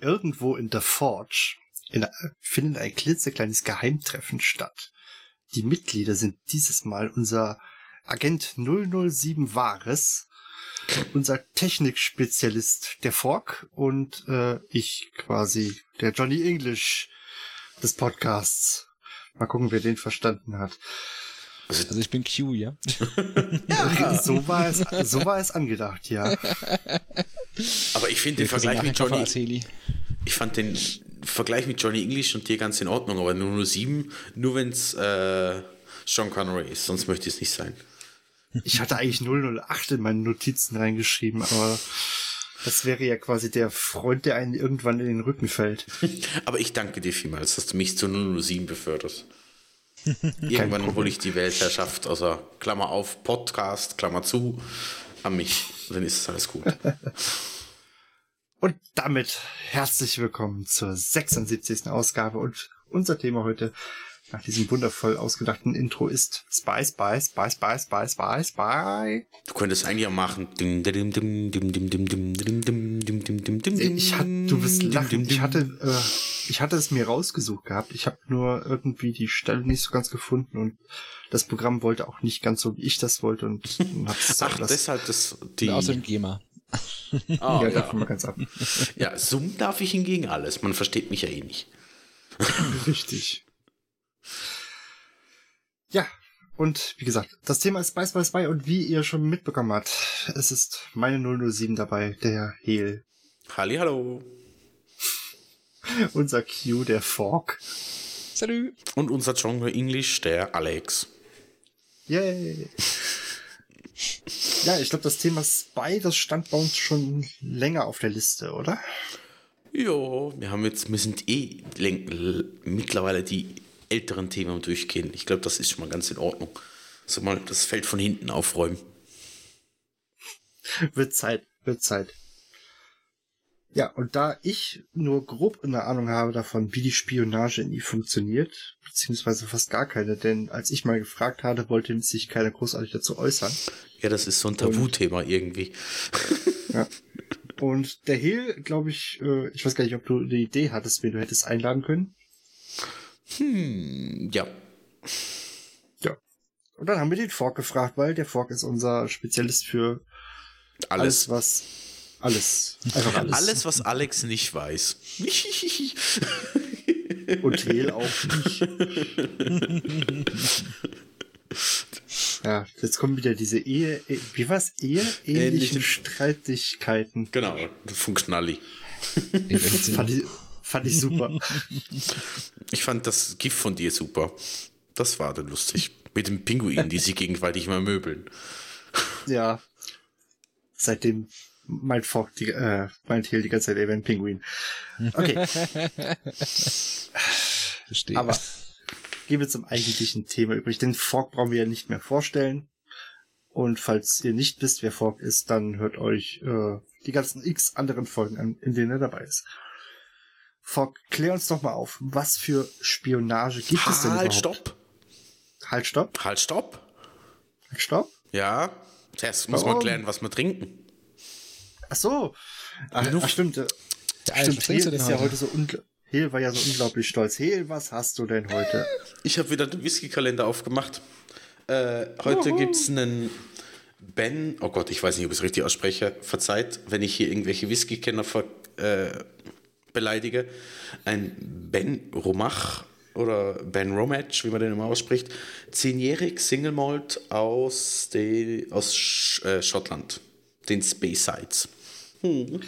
Irgendwo in der Forge in, findet ein klitzekleines Geheimtreffen statt. Die Mitglieder sind dieses Mal unser Agent 007 Wahres, unser Technikspezialist der Fork und äh, ich quasi, der Johnny English des Podcasts. Mal gucken, wer den verstanden hat. Also ich bin Q, ja? ja, so war es, so war es angedacht, ja. Aber ich finde den Vergleich mit Johnny, ich fand den Vergleich mit Johnny English und dir ganz in Ordnung, aber nur nur sieben, nur wenn es äh, Sean Connery ist, sonst möchte ich es nicht sein. Ich hatte eigentlich 008 in meinen Notizen reingeschrieben, aber das wäre ja quasi der Freund, der einen irgendwann in den Rücken fällt. aber ich danke dir vielmals, dass du mich zu 007 beförderst. Irgendwann hole ich die Weltherrschaft außer Klammer auf Podcast, Klammer zu, an mich. Dann ist alles gut. Und damit herzlich willkommen zur 76. Ausgabe und unser Thema heute nach diesem wundervoll ausgedachten Intro ist Spy, Spy, Spy, Spy, Spy, Spy, Spy. Du könntest eigentlich auch machen. Ich hatte, du bist lachen. Ich hatte, äh, ich hatte es mir rausgesucht gehabt. Ich habe nur irgendwie die Stelle nicht so ganz gefunden und das Programm wollte auch nicht ganz so, wie ich das wollte und hab's Ach, deshalb das, die... Außerdem GEMA. Oh, ja, ja. Mal ganz ab. ja, Zoom darf ich hingegen alles. Man versteht mich ja eh nicht. Richtig. Ja, und wie gesagt, das Thema ist Spy, Spy, Spy und wie ihr schon mitbekommen habt, es ist meine 007 dabei, der Hehl. Halli, hallo. unser Q, der Fork. Salut. Und unser Jungle English, der Alex. Yay. Ja, ich glaube, das Thema Spy, das stand bei uns schon länger auf der Liste, oder? Ja, wir haben jetzt, wir sind eh mittlerweile die älteren Themen durchgehen. Ich glaube, das ist schon mal ganz in Ordnung. So mal das Feld von hinten aufräumen. wird Zeit, wird Zeit. Ja, und da ich nur grob eine Ahnung habe davon, wie die Spionage in ihr funktioniert, beziehungsweise fast gar keine, denn als ich mal gefragt hatte, wollte sich keiner großartig dazu äußern. Ja, das ist so ein Tabuthema irgendwie. Ja. Und der Hill, glaube ich, äh, ich weiß gar nicht, ob du eine Idee hattest, wen du hättest einladen können. Hm, ja. Ja. Und dann haben wir den Fork gefragt, weil der Fork ist unser Spezialist für alles, alles was alles. Einfach alles. Alles, was Alex nicht weiß. Und Tel auch nicht. ja, jetzt kommen wieder diese Ehe, wie war's? Ehe? Ähnliche Streitigkeiten. Genau, von Knalli. fand, ich, fand ich super. Ich fand das Gift von dir super. Das war dann lustig. Mit dem Pinguin, die sich gegenseitig mal möbeln. Ja. Seitdem meint Fogg die, äh, meint Hill die ganze Zeit, er wäre ein Pinguin. Okay. Verstehe. Aber gehen wir zum eigentlichen Thema übrig. Den Fogg brauchen wir ja nicht mehr vorstellen. Und falls ihr nicht wisst, wer Fogg ist, dann hört euch äh, die ganzen x anderen Folgen an, in denen er dabei ist. Fogg, klär uns doch mal auf, was für Spionage gibt halt, es denn überhaupt? Stopp. Halt, stopp. Halt, stopp. Halt, stopp. Ja, zuerst muss man klären, was wir trinken. Ach so. Ach, ach stimmt. Ja, stimmt, Hehl ist heute? ja heute so unglaublich. Hehl war ja so unglaublich stolz. Hehl, was hast du denn heute? Ich habe wieder den Whisky-Kalender aufgemacht. Äh, heute gibt es einen Ben, oh Gott, ich weiß nicht, ob ich es richtig ausspreche, verzeiht, wenn ich hier irgendwelche Whisky-Kenner äh, beleidige. Ein Ben Romach oder Ben Romach, wie man den immer ausspricht, zehnjährig Single Malt aus, de, aus Sch äh, Schottland, den Speyside. Hm.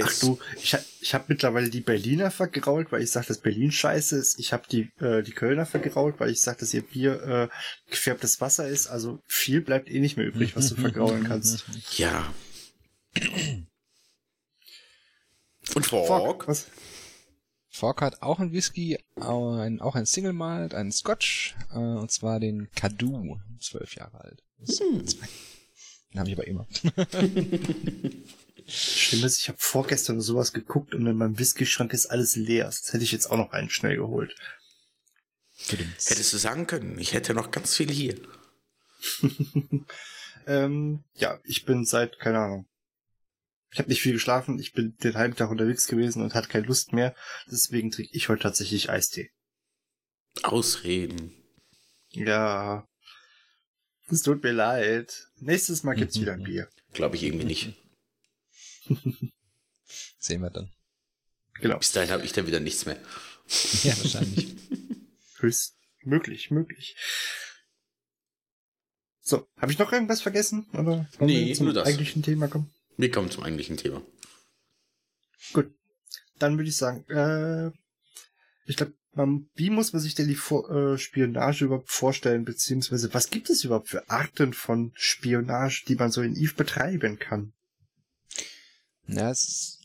Ach du, ich, hab, ich habe mittlerweile die Berliner vergrault, weil ich sage, dass Berlin scheiße ist. Ich habe die, äh, die Kölner vergrault, weil ich sage, dass ihr Bier äh, gefärbtes Wasser ist. Also viel bleibt eh nicht mehr übrig, was du vergraulen kannst. Ja. Und Fork? was? Fork hat auch ein Whisky, auch ein, auch ein Single Malt, einen Scotch, äh, und zwar den Kadu, zwölf Jahre alt. Hm. Den habe ich aber immer. Schlimm ist, ich habe vorgestern sowas geguckt und in meinem Whisky-Schrank ist alles leer. Das hätte ich jetzt auch noch einen schnell geholt. Hättest du sagen können, ich hätte noch ganz viel hier. Ähm, ja, ich bin seit, keine Ahnung. Ich habe nicht viel geschlafen, ich bin den halben Tag unterwegs gewesen und hatte keine Lust mehr. Deswegen trinke ich heute tatsächlich Eistee. Ausreden. Ja. Es tut mir leid. Nächstes Mal gibt's wieder ein Bier. Glaube ich irgendwie nicht. Sehen wir dann. Genau. Bis dahin habe ich dann wieder nichts mehr. Ja, wahrscheinlich. Höchst möglich, möglich. So, habe ich noch irgendwas vergessen? Oder Nee, wir zum nur das. eigentlichen Thema kommen? Wir kommen zum eigentlichen Thema. Gut. Dann würde ich sagen, äh, ich glaube, man, wie muss man sich denn die Vor äh, Spionage überhaupt vorstellen, beziehungsweise was gibt es überhaupt für Arten von Spionage, die man so in Eve betreiben kann? Ja, es ist,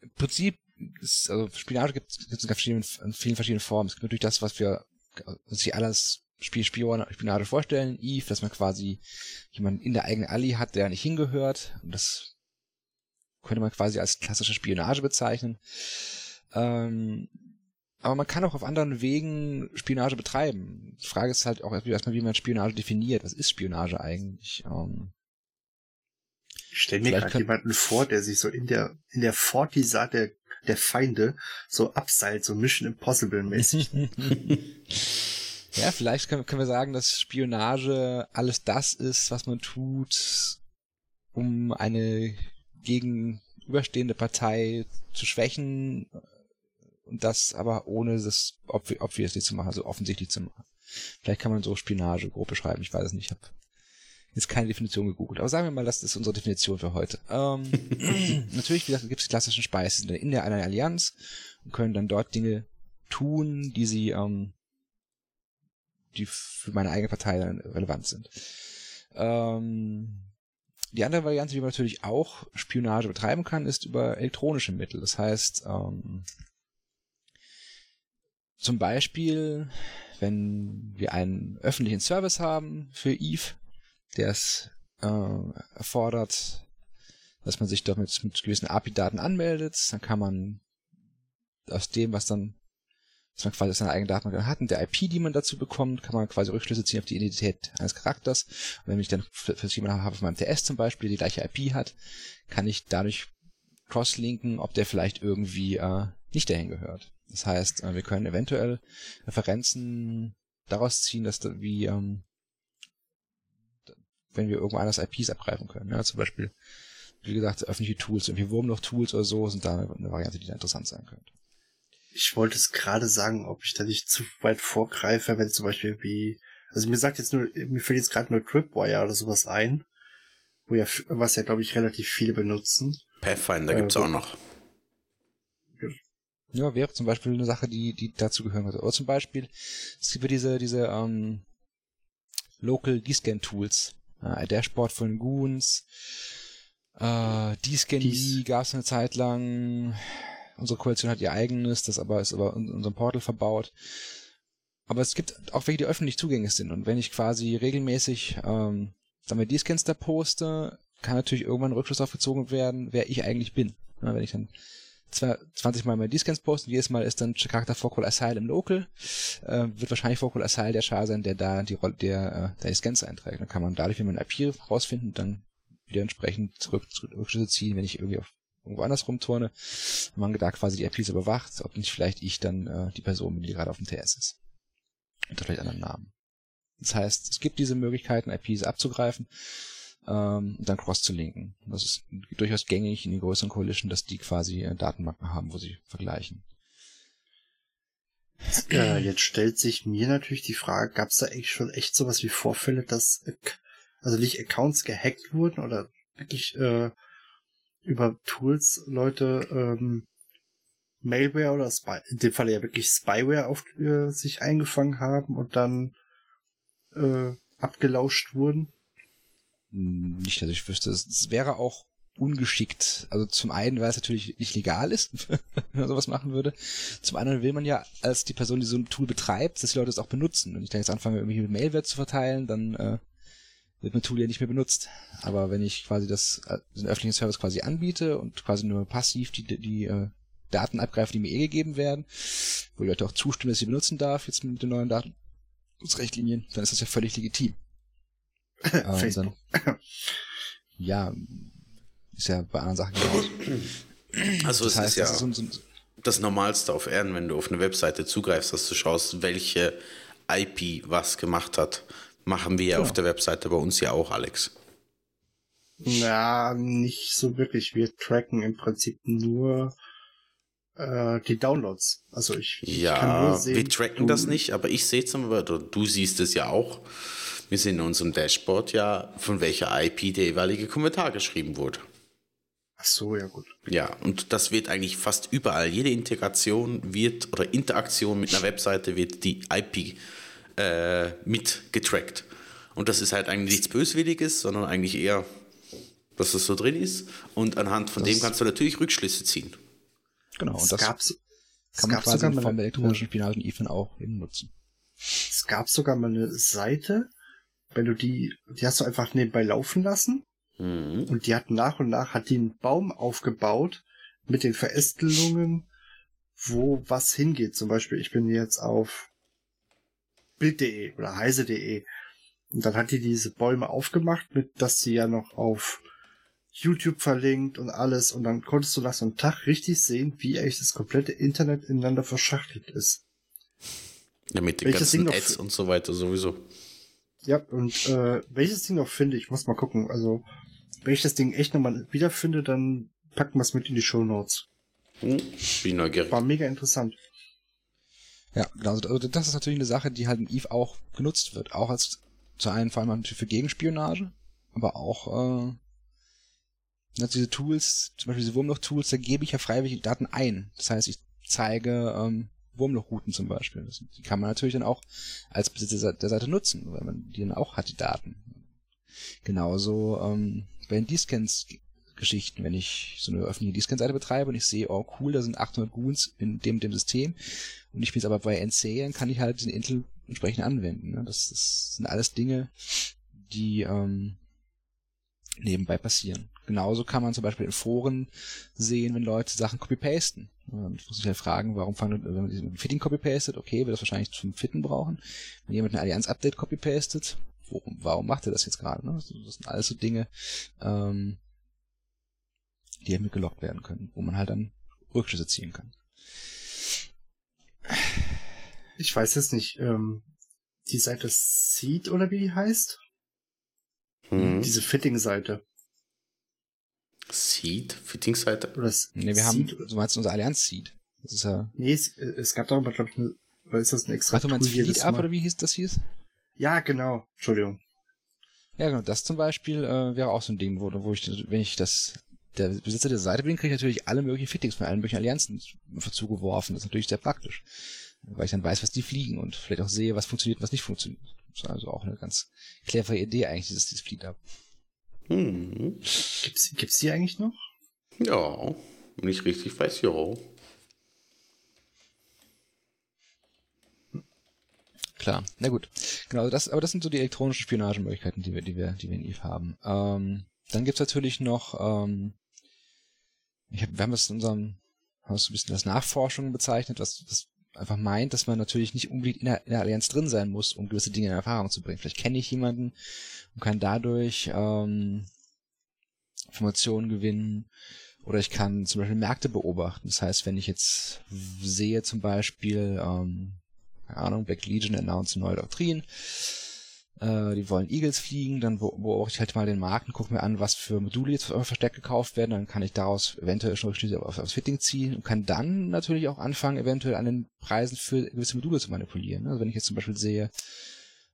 im Prinzip ist, also Spionage gibt es in, in vielen verschiedenen Formen. Es gibt natürlich das, was wir was sich alles Spiel, Spion, Spionage vorstellen. Eve, dass man quasi jemanden in der eigenen Allee hat, der nicht hingehört. Und das könnte man quasi als klassische Spionage bezeichnen. Ähm, aber man kann auch auf anderen Wegen Spionage betreiben. Die Frage ist halt auch erstmal, wie man Spionage definiert. Was ist Spionage eigentlich? Ähm, Ich stelle mir gerade jemanden vor, der sich so in der in der Fortisat der der Feinde so abseilt, so Mission Impossible mäßig. Ja, vielleicht können, können wir sagen, dass Spionage alles das ist, was man tut, um eine gegenüberstehende Partei zu schwächen und das aber ohne das obvi- obviously zu machen, also offensichtlich zu machen. Vielleicht kann man so Spionage grob beschreiben, ich weiß es nicht, ich habe jetzt keine Definition gegoogelt, aber sagen wir mal, das ist unsere Definition für heute. Ähm, natürlich, wie gesagt, gibt es die klassischen Speisen in der einer Allianz und können dann dort Dinge tun, die sie ähm, die für meine eigene Partei dann relevant sind. Ähm, die andere Variante, wie man natürlich auch Spionage betreiben kann, ist über elektronische Mittel. Das heißt, ähm, zum Beispiel, wenn wir einen öffentlichen Service haben für Eve, der es äh, erfordert, dass man sich damit mit gewissen API-Daten anmeldet, dann kann man aus dem, was dann dass man quasi seine eigenen Daten hat und der IP, die man dazu bekommt, kann man quasi Rückschlüsse ziehen auf die Identität eines Charakters. Und wenn ich dann für jemanden habe auf meinem TS zum Beispiel, die gleiche IP hat, kann ich dadurch crosslinken, ob der vielleicht irgendwie äh, nicht dahin gehört. Das heißt, äh, wir können eventuell Referenzen daraus ziehen, dass da wie ähm, wenn wir irgendwo anders IPs abgreifen können. Ja, zum Beispiel, wie gesagt, öffentliche Tools, irgendwie Wurmloch-Tools oder so, sind da eine Variante, die da interessant sein könnte. Ich wollte es gerade sagen, ob ich da nicht zu weit vorgreife, wenn zum Beispiel wie, also mir sagt jetzt nur, mir fällt jetzt gerade nur Tripwire oder sowas ein, wo ja, was ja glaube ich relativ viele benutzen. Pathfinder Äh, gibt's auch noch. Ja, wäre zum Beispiel eine Sache, die, die dazu gehören könnte. Oder zum Beispiel, es gibt ja diese, diese ähm, Local D-Scan Tools. Äh, Dashboard von Goons, äh, D-Scan Dies- gab es eine Zeit lang. Unsere Koalition hat ihr eigenes, das aber ist aber in unserem Portal verbaut. Aber es gibt auch welche, die öffentlich zugänglich sind. Und wenn ich quasi regelmäßig, ähm, sagen wir, D-Scans da poste, kann natürlich irgendwann ein Rückschluss aufgezogen werden, wer ich eigentlich bin. Ja, wenn ich dann zwar 20 Mal meine D-Scans posten, jedes Mal ist dann Charakter Focal Asile im Local, äh, wird wahrscheinlich Focal Asile der Char sein, der da die Rolle, der, äh, der die Scans einträgt. Dann kann man dadurch, wenn man IP rausfinden, dann wieder entsprechend zurück Rückschlüsse ziehen, wenn ich irgendwie auf irgendwo anders rumturne, man da quasi die IPs überwacht, ob nicht vielleicht ich dann äh, die Person bin, die gerade auf dem TS ist. Unter vielleicht anderen Namen. Das heißt, es gibt diese Möglichkeiten, IPs abzugreifen ähm, und dann cross zu linken. Das ist durchaus gängig in den größeren Coalition, dass die quasi äh, Datenbanken haben, wo sie vergleichen. Äh, jetzt stellt sich mir natürlich die Frage, gab es da echt schon echt sowas wie Vorfälle, dass, also nicht Accounts gehackt wurden oder wirklich äh, über Tools Leute ähm, Malware oder Spy in dem Fall ja wirklich Spyware auf äh, sich eingefangen haben und dann äh, abgelauscht wurden? Nicht, dass ich wüsste. Es wäre auch ungeschickt. Also zum einen, weil es natürlich nicht legal ist, wenn man sowas machen würde. Zum anderen will man ja als die Person, die so ein Tool betreibt, dass die Leute es auch benutzen. Wenn ich dann jetzt anfange, irgendwie Mailware zu verteilen, dann äh, wird mein Tool ja nicht mehr benutzt. Aber wenn ich quasi das, äh, den öffentlichen Service quasi anbiete und quasi nur passiv die, die äh, Daten abgreife, die mir eh gegeben werden, wo die Leute auch zustimmen, dass ich sie benutzen darf, jetzt mit den neuen Datenschutzrichtlinien, dann ist das ja völlig legitim. ähm, Facebook. Dann, ja, ist ja bei anderen Sachen genauso. Also Das es heißt, ist ja das ist so, so, das Normalste auf Erden, wenn du auf eine Webseite zugreifst, dass du schaust, welche IP was gemacht hat. Machen wir ja auf der Webseite bei uns ja auch, Alex. Na, nicht so wirklich. Wir tracken im Prinzip nur äh, die Downloads. Also ich, ich kann Ja, nur sehen, wir tracken das nicht, aber ich sehe es aber, oder du siehst es ja auch. Wir sehen in unserem Dashboard ja, von welcher IP der jeweilige Kommentar geschrieben wurde. Ach so, ja gut. Ja, und das wird eigentlich fast überall. Jede Integration wird oder Interaktion mit einer Webseite wird die IP äh, mit getrackt. Und das ist halt eigentlich nichts Böswilliges, sondern eigentlich eher, dass das so drin ist. Und anhand von Das- dem kannst du natürlich Rückschlüsse ziehen. genau, es und das gab, es kann man quasi sogar eine, elektronischen Spionage in Ethan auch eben nutzen. es gab sogar mal eine Seite, wenn du die, die hast du einfach nebenbei laufen lassen Mhm. und die hat nach und nach hat die einen Baum aufgebaut mit den Verästelungen, wo was hingeht. Zum Beispiel, ich bin jetzt auf Bild.de oder heise.de und dann hat die diese Bäume aufgemacht, mit dass sie ja noch auf YouTube verlinkt und alles und dann konntest du nach so einem Tag richtig sehen, wie eigentlich das komplette Internet ineinander verschachtelt ist. Ja, mit den Welches ganzen Ads und so weiter sowieso. Ja, und äh, welches Ding noch finde, ich muss mal gucken. Also, wenn ich das Ding echt nochmal wiederfinde, dann packen wir es mit in die Show Notes. Hm? Bin neugierig. War mega interessant. Ja, genau. Also das ist natürlich eine Sache, die halt in Eve auch genutzt wird. Auch als zu einen vor allem natürlich für Gegenspionage, aber auch äh, ja, diese Tools, zum Beispiel diese Wurmloch-Tools, da gebe ich ja freiwillig Daten ein. Das heißt, ich zeige ähm, Wurmlochrouten zum Beispiel. Die kann man natürlich dann auch als Besitzer der Seite nutzen, weil man die dann auch hat, die Daten. Genauso ähm, bei den D-Scans Geschichten, wenn ich so eine öffentliche D-Scan-Seite betreibe und ich sehe, oh cool, da sind 800 Goons in dem dem System und ich bin jetzt aber bei NC, dann kann ich halt den Intel entsprechend anwenden. Ne? Das, das sind alles Dinge, die ähm, nebenbei passieren. Genauso kann man zum Beispiel in Foren sehen, wenn Leute Sachen copy-pasten. Und muss sich halt fragen, warum fangen, wenn man diesen Fitting copy-pastet, okay, wird das wahrscheinlich zum Fitten brauchen. Wenn jemand ein Allianz-Update copy-pastet, warum, warum macht er das jetzt gerade? Ne? Das, das sind alles so Dinge, ähm, die halt mitgelockt werden können, wo man halt dann Rückschlüsse ziehen kann. Ich weiß jetzt nicht, ähm, die Seite Seed oder wie die heißt? Mhm. Diese Fitting-Seite. Seed, Fitting-Seite. Ne, wir haben, Seed, so meinst du unser Allianz-Seed. Das ist ja, nee, es, es gab darüber, glaube ich, eine, oder ist das ein extra ach, du meinst Fleet Up oder wie hieß das hieß? Ja, genau. Entschuldigung. Ja, genau, das zum Beispiel äh, wäre auch so ein Ding, wo, wo ich, wenn ich das der Besitzer der Seite bin, kriege ich natürlich alle möglichen Fittings von allen möglichen Allianzen zugeworfen. Das ist natürlich sehr praktisch. Weil ich dann weiß, was die fliegen und vielleicht auch sehe, was funktioniert und was nicht funktioniert. Das ist also auch eine ganz clevere Idee eigentlich, dieses, dieses Fleet Up. Mhm. Gibt's, gibt's die eigentlich noch? Ja, wenn ich richtig weiß, ja. Klar, na gut. Genau, das, aber das sind so die elektronischen Spionagemöglichkeiten, die wir, die wir, die wir in Eve haben. Ähm, dann gibt's natürlich noch, ähm, ich hab, wir haben das in unserem, haben es ein bisschen als Nachforschung bezeichnet, was, was einfach meint, dass man natürlich nicht unbedingt in der, in der Allianz drin sein muss, um gewisse Dinge in Erfahrung zu bringen. Vielleicht kenne ich jemanden und kann dadurch ähm, Informationen gewinnen oder ich kann zum Beispiel Märkte beobachten. Das heißt, wenn ich jetzt sehe zum Beispiel, ähm, keine Ahnung, Black Legion announced neue Doktrin, äh, die wollen Eagles fliegen, dann be- beobachte ich halt mal den Markt und gucke mir an, was für Module jetzt verstärkt gekauft werden, dann kann ich daraus eventuell schon Rückschlüsse auf, aufs Fitting ziehen und kann dann natürlich auch anfangen, eventuell an den Preisen für gewisse Module zu manipulieren. Also wenn ich jetzt zum Beispiel sehe,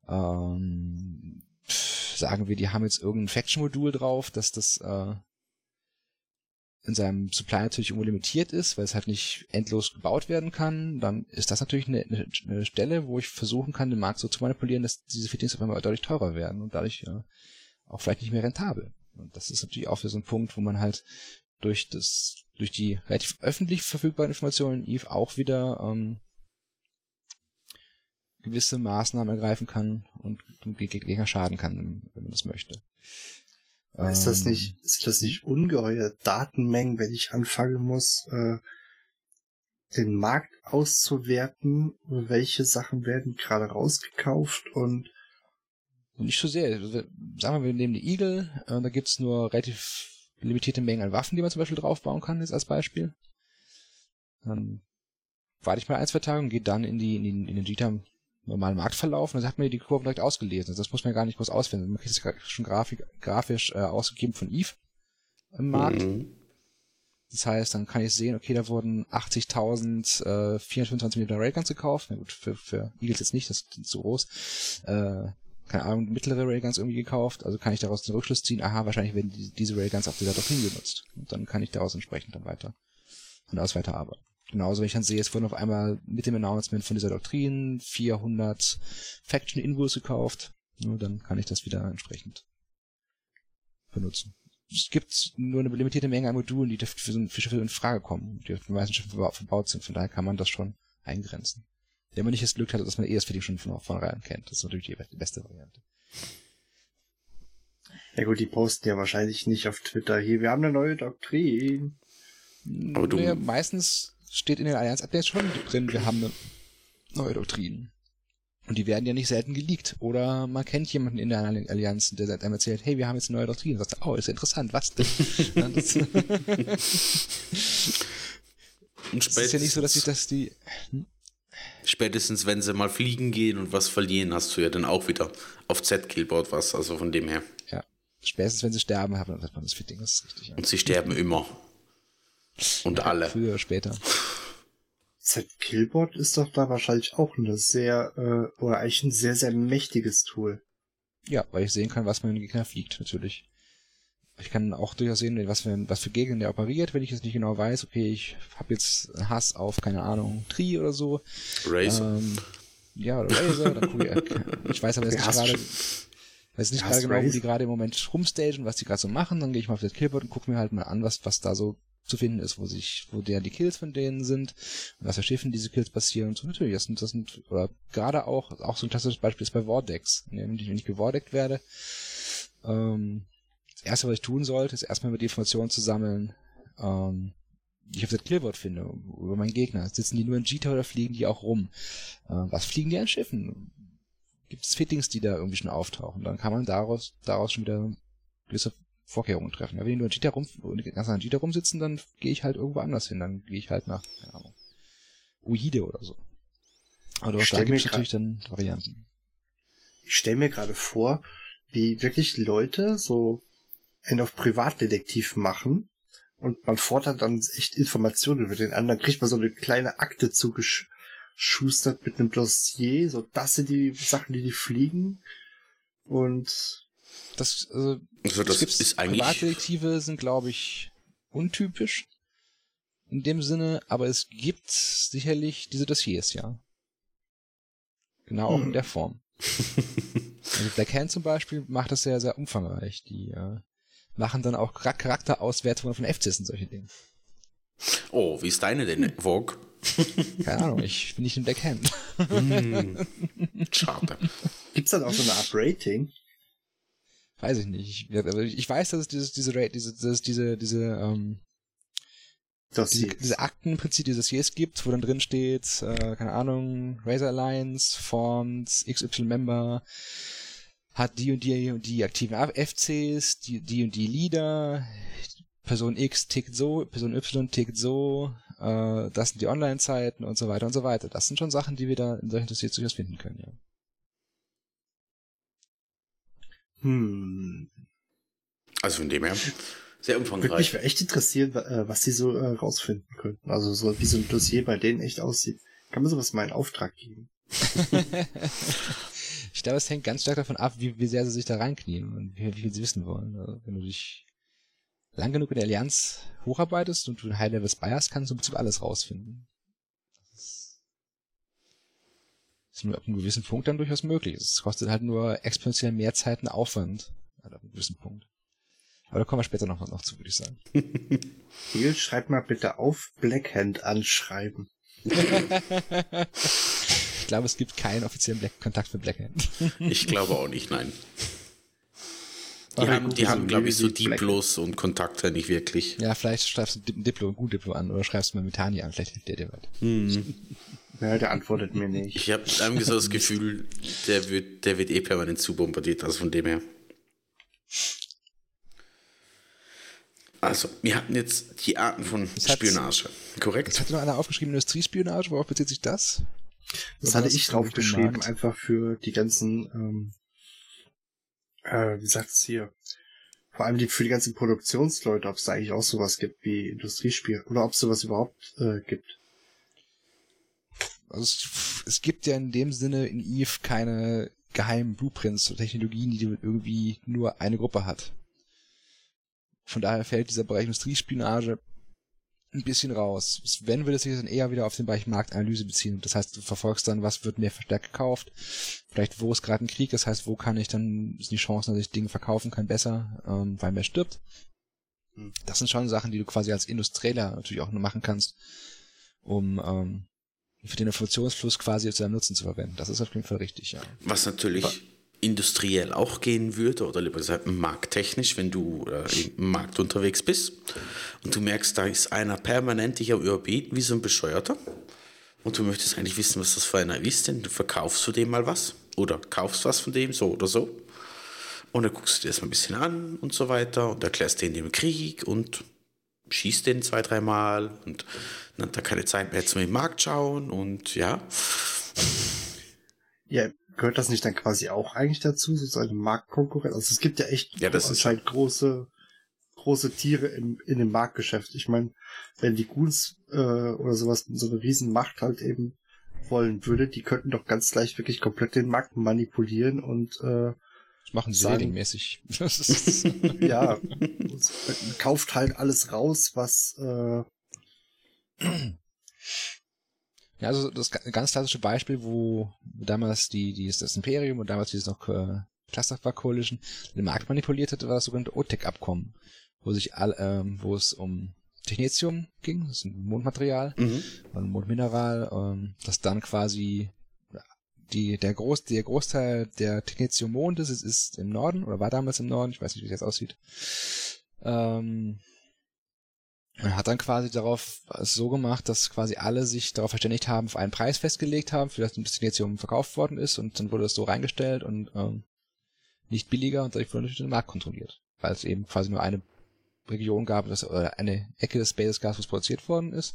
ähm, sagen wir, die haben jetzt irgendein Faction-Modul drauf, dass das äh, in seinem Supply natürlich irgendwo limitiert ist, weil es halt nicht endlos gebaut werden kann, dann ist das natürlich eine, eine, eine Stelle, wo ich versuchen kann, den Markt so zu manipulieren, dass diese Fittings auf einmal deutlich teurer werden und dadurch ja, auch vielleicht nicht mehr rentabel. Und das ist natürlich auch wieder so ein Punkt, wo man halt durch das, durch die relativ öffentlich verfügbaren Informationen in Eve auch wieder ähm, gewisse Maßnahmen ergreifen kann und Gegner schaden kann, wenn man das möchte. Ist das nicht, ähm, ist das nicht ungeheuer Datenmengen, wenn ich anfangen muss, äh, den Markt auszuwerten, welche Sachen werden gerade rausgekauft und nicht so sehr. Sagen wir, wir nehmen die Eagle, äh, da gibt's nur relativ limitierte Mengen an Waffen, die man zum Beispiel draufbauen kann, jetzt als Beispiel. Dann warte ich mal ein, zwei Tage und gehe dann in die, in, die, in den GTAM normalen Marktverlauf und dann hat man die Kurven direkt ausgelesen. Also das muss man gar nicht groß ausfinden. Man kriegt es schon grafik, grafisch äh, ausgegeben von Eve im Markt. Mhm. Das heißt, dann kann ich sehen, okay, da wurden 80.000 äh, 425 mm Railguns gekauft. Na gut, für, für Eagles jetzt nicht, das ist zu groß. Äh, keine Ahnung, mittlere Railguns irgendwie gekauft. Also kann ich daraus den Rückschluss ziehen, aha, wahrscheinlich werden die, diese Railguns auf dieser Doktrin genutzt. Und dann kann ich daraus entsprechend dann weiter und aus weiter arbeiten. Genauso, wenn ich dann sehe, es wurden auf einmal mit dem Announcement von dieser Doktrin 400 Faction Invuls gekauft, nur dann kann ich das wieder entsprechend benutzen. Es gibt nur eine limitierte Menge an Modulen, die für, so für Schiffe in Frage kommen, die auf den meisten Schiffen verbaut sind. Von daher kann man das schon eingrenzen. Wenn man nicht das Glück hat, dass man eh das Fitting schon von vornherein kennt. Das ist natürlich die beste Variante. Ja gut, die posten ja wahrscheinlich nicht auf Twitter, hier, wir haben eine neue Doktrin. Aber du... Ja, meistens steht in den Allianz-Updates schon drin, wir haben eine neue Doktrin. Und die werden ja nicht selten geleakt. Oder man kennt jemanden in der Allianz, der seit einem erzählt, hey, wir haben jetzt eine neue Doktrin. Und sagt, oh, ist ja interessant, was denn? Und es ist ja nicht so, dass ich das die... Hm? Spätestens, wenn sie mal fliegen gehen und was verlieren, hast du ja dann auch wieder auf Z-Killboard was, also von dem her. Ja. Spätestens, wenn sie sterben, hat man das Fitting, das ist richtig. Ja. Und sie sterben immer. Und ja, alle. Früher, später. Z-Killboard ist doch da wahrscheinlich auch eine sehr, äh, oder eigentlich ein sehr, sehr mächtiges Tool. Ja, weil ich sehen kann, was mit dem Gegner fliegt, natürlich. Ich kann auch durchaus sehen, was für, was für Gegner der operiert, wenn ich jetzt nicht genau weiß, okay, ich habe jetzt Hass auf, keine Ahnung, Tri oder so. Razer. Ähm, ja, oder Razer. dann ich, ich weiß aber jetzt nicht gerade, weiß nicht gerade genau, wo die gerade im Moment rumstagen, was die gerade so machen. Dann gehe ich mal auf das Killboard und gucke mir halt mal an, was, was da so zu finden ist, wo sich, wo der die Kills von denen sind was für Schiffen diese Kills passieren und so. Natürlich, das sind, das sind, oder gerade auch, auch so ein klassisches Beispiel ist bei Vordex. Wenn ich, wenn ich gewordeckt werde, ähm, das erste, was ich tun sollte, ist erstmal die Informationen zu sammeln, ähm, ich auf das Clearboard finde, über meinen Gegner. Sitzen die nur in Jita oder fliegen die auch rum? Äh, was fliegen die an Schiffen? Gibt es Fittings, die da irgendwie schon auftauchen? Dann kann man daraus, daraus schon wieder gewisse Vorkehrungen treffen. Ja, wenn die nur in Jita rum, ganz an Jita rumsitzen, dann gehe ich halt irgendwo anders hin. Dann gehe ich halt nach, keine Ahnung, Uide oder so. Aber da gibt es natürlich dann Varianten. Ich stelle mir gerade vor, wie wirklich Leute so einen auf Privatdetektiv machen und man fordert dann echt Informationen über den anderen, kriegt man so eine kleine Akte zugeschustert mit einem Dossier, so das sind die Sachen, die die fliegen und das, also, also das ist eigentlich Privatdetektive sind, glaube ich, untypisch in dem Sinne, aber es gibt sicherlich diese Dossiers, ja. Genau auch hm. in der Form. also Black Hand zum Beispiel macht das sehr, sehr umfangreich. Die äh, machen dann auch Charakterauswertungen von FCs und solche Dinge. Oh, wie ist deine denn, Vogue? Keine Ahnung, ich bin nicht im Deckhand. mm, schade. Gibt's dann auch so eine Art Rating? Weiß ich nicht. Ich, ich weiß, dass es dieses, diese, diese, diese, diese, diese, ähm, diese, diese Akten im Prinzip, dieses Yes gibt, wo dann drin steht, äh, keine Ahnung, Razer Alliance, Forms, XY Member, hat die und die und die aktiven FCs, die, die und die Leader, Person X tickt so, Person Y tickt so, äh, das sind die Online-Zeiten und so weiter und so weiter. Das sind schon Sachen, die wir da in solchen Dossiers durchaus finden können, ja. Hm. Also von dem her sehr umfangreich. Würde mich echt interessieren, äh, was sie so äh, rausfinden könnten. Also so wie so ein Dossier bei denen echt aussieht. Kann man sowas mal in Auftrag geben? Ich glaube, es hängt ganz stark davon ab, wie, wie sehr sie sich da reinknien und wie, wie viel sie wissen wollen. Also, wenn du dich lang genug in der Allianz hocharbeitest und du ein High-Level Spy hast, kannst du im Prinzip alles rausfinden. Das ist nur ab einem gewissen Punkt dann durchaus möglich. Es kostet halt nur exponentiell mehr Zeit und Aufwand. Halt ab einem gewissen Punkt. Aber da kommen wir später noch, noch zu, würde ich sagen. Neil, schreib mal bitte auf Blackhand anschreiben. ich glaube, es gibt keinen offiziellen Black Kontakt für Blackhand. ich glaube auch nicht, nein. Die haben, die haben glaube ich, so Diplos und Kontakte nicht wirklich. Ja, vielleicht schreibst du ein Diplo, ein gut Diplo an oder schreibst du mal mit Tani an, vielleicht hilft der dir weit. Hm. Ja, der antwortet mir nicht. Ich habe irgendwie so das Gefühl, der wird, der wird eh permanent zubombardiert, also von dem her. Also, wir hatten jetzt die Arten von das Spionage, korrekt? Jetzt hat noch einer aufgeschrieben, Industriespionage, worauf bezieht sich das? Das hatte ich draufgeschrieben, einfach für die ganzen, ähm, äh, wie sagt's hier, vor allem die, für die ganzen Produktionsleute, ob es da eigentlich auch sowas gibt wie Industriespiel oder ob es sowas überhaupt äh, gibt. Also es, es gibt ja in dem Sinne in Eve keine geheimen Blueprints oder Technologien, die irgendwie nur eine Gruppe hat. Von daher fällt dieser Bereich Industriespionage ein bisschen raus. Wenn würde es sich dann eher wieder auf den Bereich Marktanalyse beziehen. Das heißt, du verfolgst dann, was wird mehr verstärkt gekauft, vielleicht wo ist gerade ein Krieg, das heißt, wo kann ich dann, sind die Chancen, dass ich Dinge verkaufen kann, besser, ähm, weil mehr stirbt. Hm. Das sind schon Sachen, die du quasi als Industrieller natürlich auch nur machen kannst, um ähm, für den Informationsfluss quasi zu deinem Nutzen zu verwenden. Das ist auf jeden Fall richtig, ja. Was natürlich industriell auch gehen würde oder lieber gesagt markttechnisch, wenn du äh, im Markt unterwegs bist und du merkst, da ist einer permanent dich am Überbieten wie so ein Bescheuerter und du möchtest eigentlich wissen, was das für einer ist, denn du verkaufst du dem mal was oder kaufst was von dem, so oder so. Und dann guckst du dir das mal ein bisschen an und so weiter und erklärst denen den Krieg und schießt den zwei, dreimal und dann hat er keine Zeit mehr zum Markt schauen und ja. Ja, gehört das nicht dann quasi auch eigentlich dazu, so eine Marktkonkurrenz? Also es gibt ja echt ja, das anscheinend ist große, große Tiere im, in dem Marktgeschäft. Ich meine, wenn die Goons äh, oder sowas so eine Riesenmacht halt eben wollen würde, die könnten doch ganz leicht wirklich komplett den Markt manipulieren und äh, machen sie regelmäßig. ja, kauft halt alles raus, was äh, ja, also das ganz klassische Beispiel, wo damals die, die ist das Imperium und damals dieses noch äh, Clusterfuck Coalition den Markt manipuliert hatte, war das sogenannte OTEC-Abkommen, wo sich all, ähm, wo es um Technetium ging, das ist ein Mondmaterial, mhm. ein Mondmineral, ähm, das dann quasi die, der, Groß, der Großteil der Technetium-Mondes ist, ist im Norden oder war damals im Norden, ich weiß nicht, wie das aussieht. Ähm, er hat dann quasi darauf so gemacht, dass quasi alle sich darauf verständigt haben, auf einen Preis festgelegt haben, für das Destination verkauft worden ist und dann wurde das so reingestellt und ähm, nicht billiger und dadurch wurde natürlich den Markt kontrolliert, weil es eben quasi nur eine Region gab, das, oder eine Ecke des Space Gas, was produziert worden ist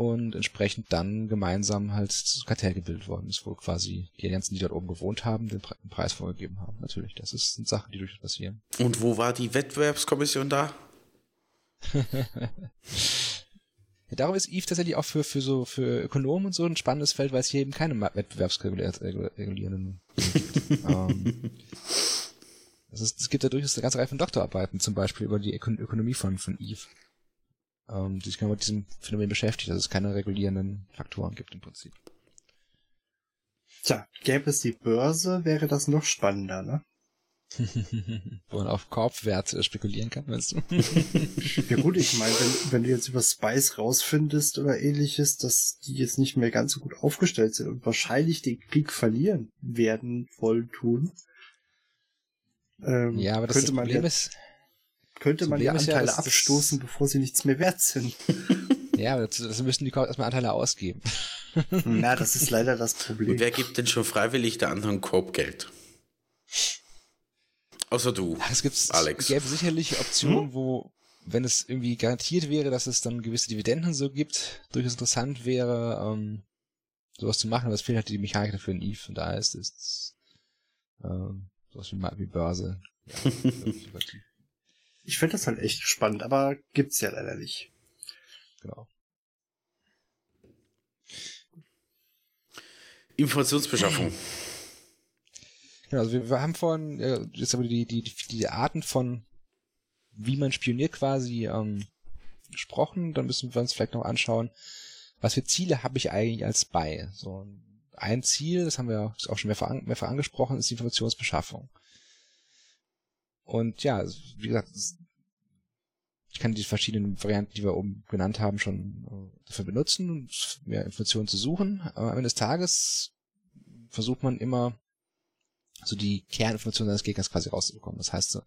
und entsprechend dann gemeinsam halt das Kartell gebildet worden ist, wo quasi die ganzen, die dort oben gewohnt haben, den, Pre den Preis vorgegeben haben. Natürlich, das ist, sind Sachen, die durchaus passieren. Und wo war die Wettbewerbskommission da? ja, darum ist Eve tatsächlich auch für, für so für Ökonomen und so ein spannendes Feld, weil es hier eben keine wettbewerbsregulierenden gibt. ähm, das ist, es gibt ja durchaus eine ganze Reihe von Doktorarbeiten, zum Beispiel über die Öko Ökonomie von, von Eve, ähm, die sich genau mit diesem Phänomen beschäftigt, dass es keine regulierenden Faktoren gibt im Prinzip. Tja, gäbe es die Börse, wäre das noch spannender, ne? Wo man auf Korbwert spekulieren kann, meinst du? ja gut, ich meine, wenn, wenn du jetzt über Spice rausfindest oder ähnliches, dass die jetzt nicht mehr ganz so gut aufgestellt sind und wahrscheinlich den Krieg verlieren werden wollen tun. Ähm, ja, aber das, könnte das man Problem ja, ist, könnte man die Anteile ja, abstoßen, bevor sie nichts mehr wert sind. ja, aber dazu müssen die erstmal Anteile ausgeben. Na, das ist leider das Problem. Und wer gibt denn schon freiwillig der anderen Korbgeld? Außer du. Es gibt, Alex. Es gäbe sicherlich Optionen, hm? wo, wenn es irgendwie garantiert wäre, dass es dann gewisse Dividenden so gibt, durchaus interessant wäre, ähm, sowas zu machen, aber es fehlt halt die Mechanik dafür in Eve und da ist es ähm, sowas wie, wie Börse. Ja, ich finde das halt echt spannend, aber gibt's ja leider nicht. Genau. Informationsbeschaffung. Genau, also wir, wir haben vorhin äh, jetzt aber die, die, die Arten von wie man spioniert quasi ähm, gesprochen. Dann müssen wir uns vielleicht noch anschauen, was für Ziele habe ich eigentlich als Spy. So ein Ziel, das haben wir auch schon mehrfach, mehrfach angesprochen, ist die Informationsbeschaffung. Und ja, wie gesagt, ich kann die verschiedenen Varianten, die wir oben genannt haben, schon äh, dafür benutzen, um mehr Informationen zu suchen. Aber am Ende des Tages versucht man immer so die Kerninformationen seines Gegners quasi rauszubekommen. Das heißt,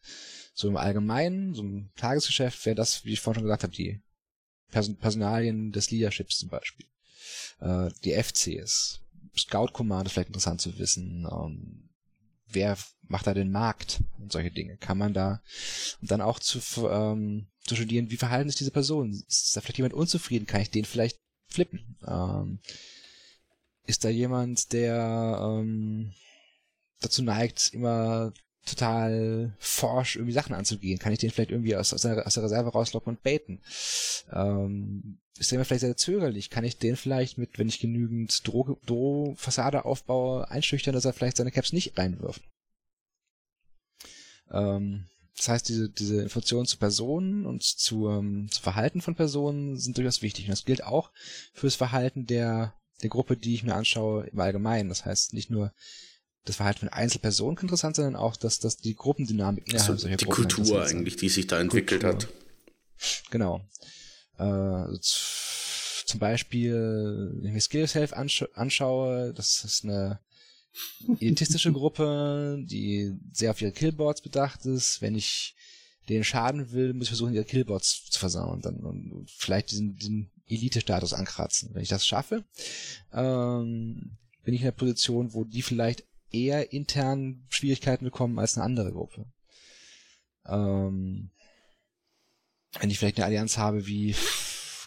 so im Allgemeinen, so im Tagesgeschäft wäre das, wie ich vorhin schon gesagt habe, die Person Personalien des Leaderships zum Beispiel. Äh, die FCs, Scout Command vielleicht interessant zu wissen. Ähm, wer macht da den Markt und solche Dinge? Kann man da und dann auch zu, ähm, zu studieren, wie verhalten sich diese Personen? Ist da vielleicht jemand unzufrieden? Kann ich den vielleicht flippen? Ähm, ist da jemand, der ähm, dazu neigt, immer total forsch irgendwie Sachen anzugehen? Kann ich den vielleicht irgendwie aus, aus, der, aus der Reserve rauslocken und baiten? Ähm, ist der immer vielleicht sehr zögerlich? Kann ich den vielleicht mit, wenn ich genügend Droh, Drohfassade aufbaue, einschüchtern, dass er vielleicht seine Caps nicht reinwirft? Ähm, das heißt, diese, diese Informationen zu Personen und zu, ähm, zu Verhalten von Personen sind durchaus wichtig. Und das gilt auch fürs Verhalten der, der Gruppe, die ich mir anschaue im Allgemeinen. Das heißt, nicht nur das Verhalten von Einzelpersonen kann interessant sein, sondern auch, dass, dass die Gruppendynamik innerhalb also solcher die Gruppen Kultur eigentlich, die sich da entwickelt Kultur. hat. Genau. Äh, zum Beispiel, wenn ich mir Skills Health anschaue, das ist eine elitistische Gruppe, die sehr auf ihre Killboards bedacht ist. Wenn ich denen schaden will, muss ich versuchen, ihre Killboards zu versauen dann, und vielleicht diesen, diesen Elite-Status ankratzen. Wenn ich das schaffe, ähm, bin ich in der Position, wo die vielleicht eher intern Schwierigkeiten bekommen als eine andere Gruppe. Ähm, wenn ich vielleicht eine Allianz habe wie,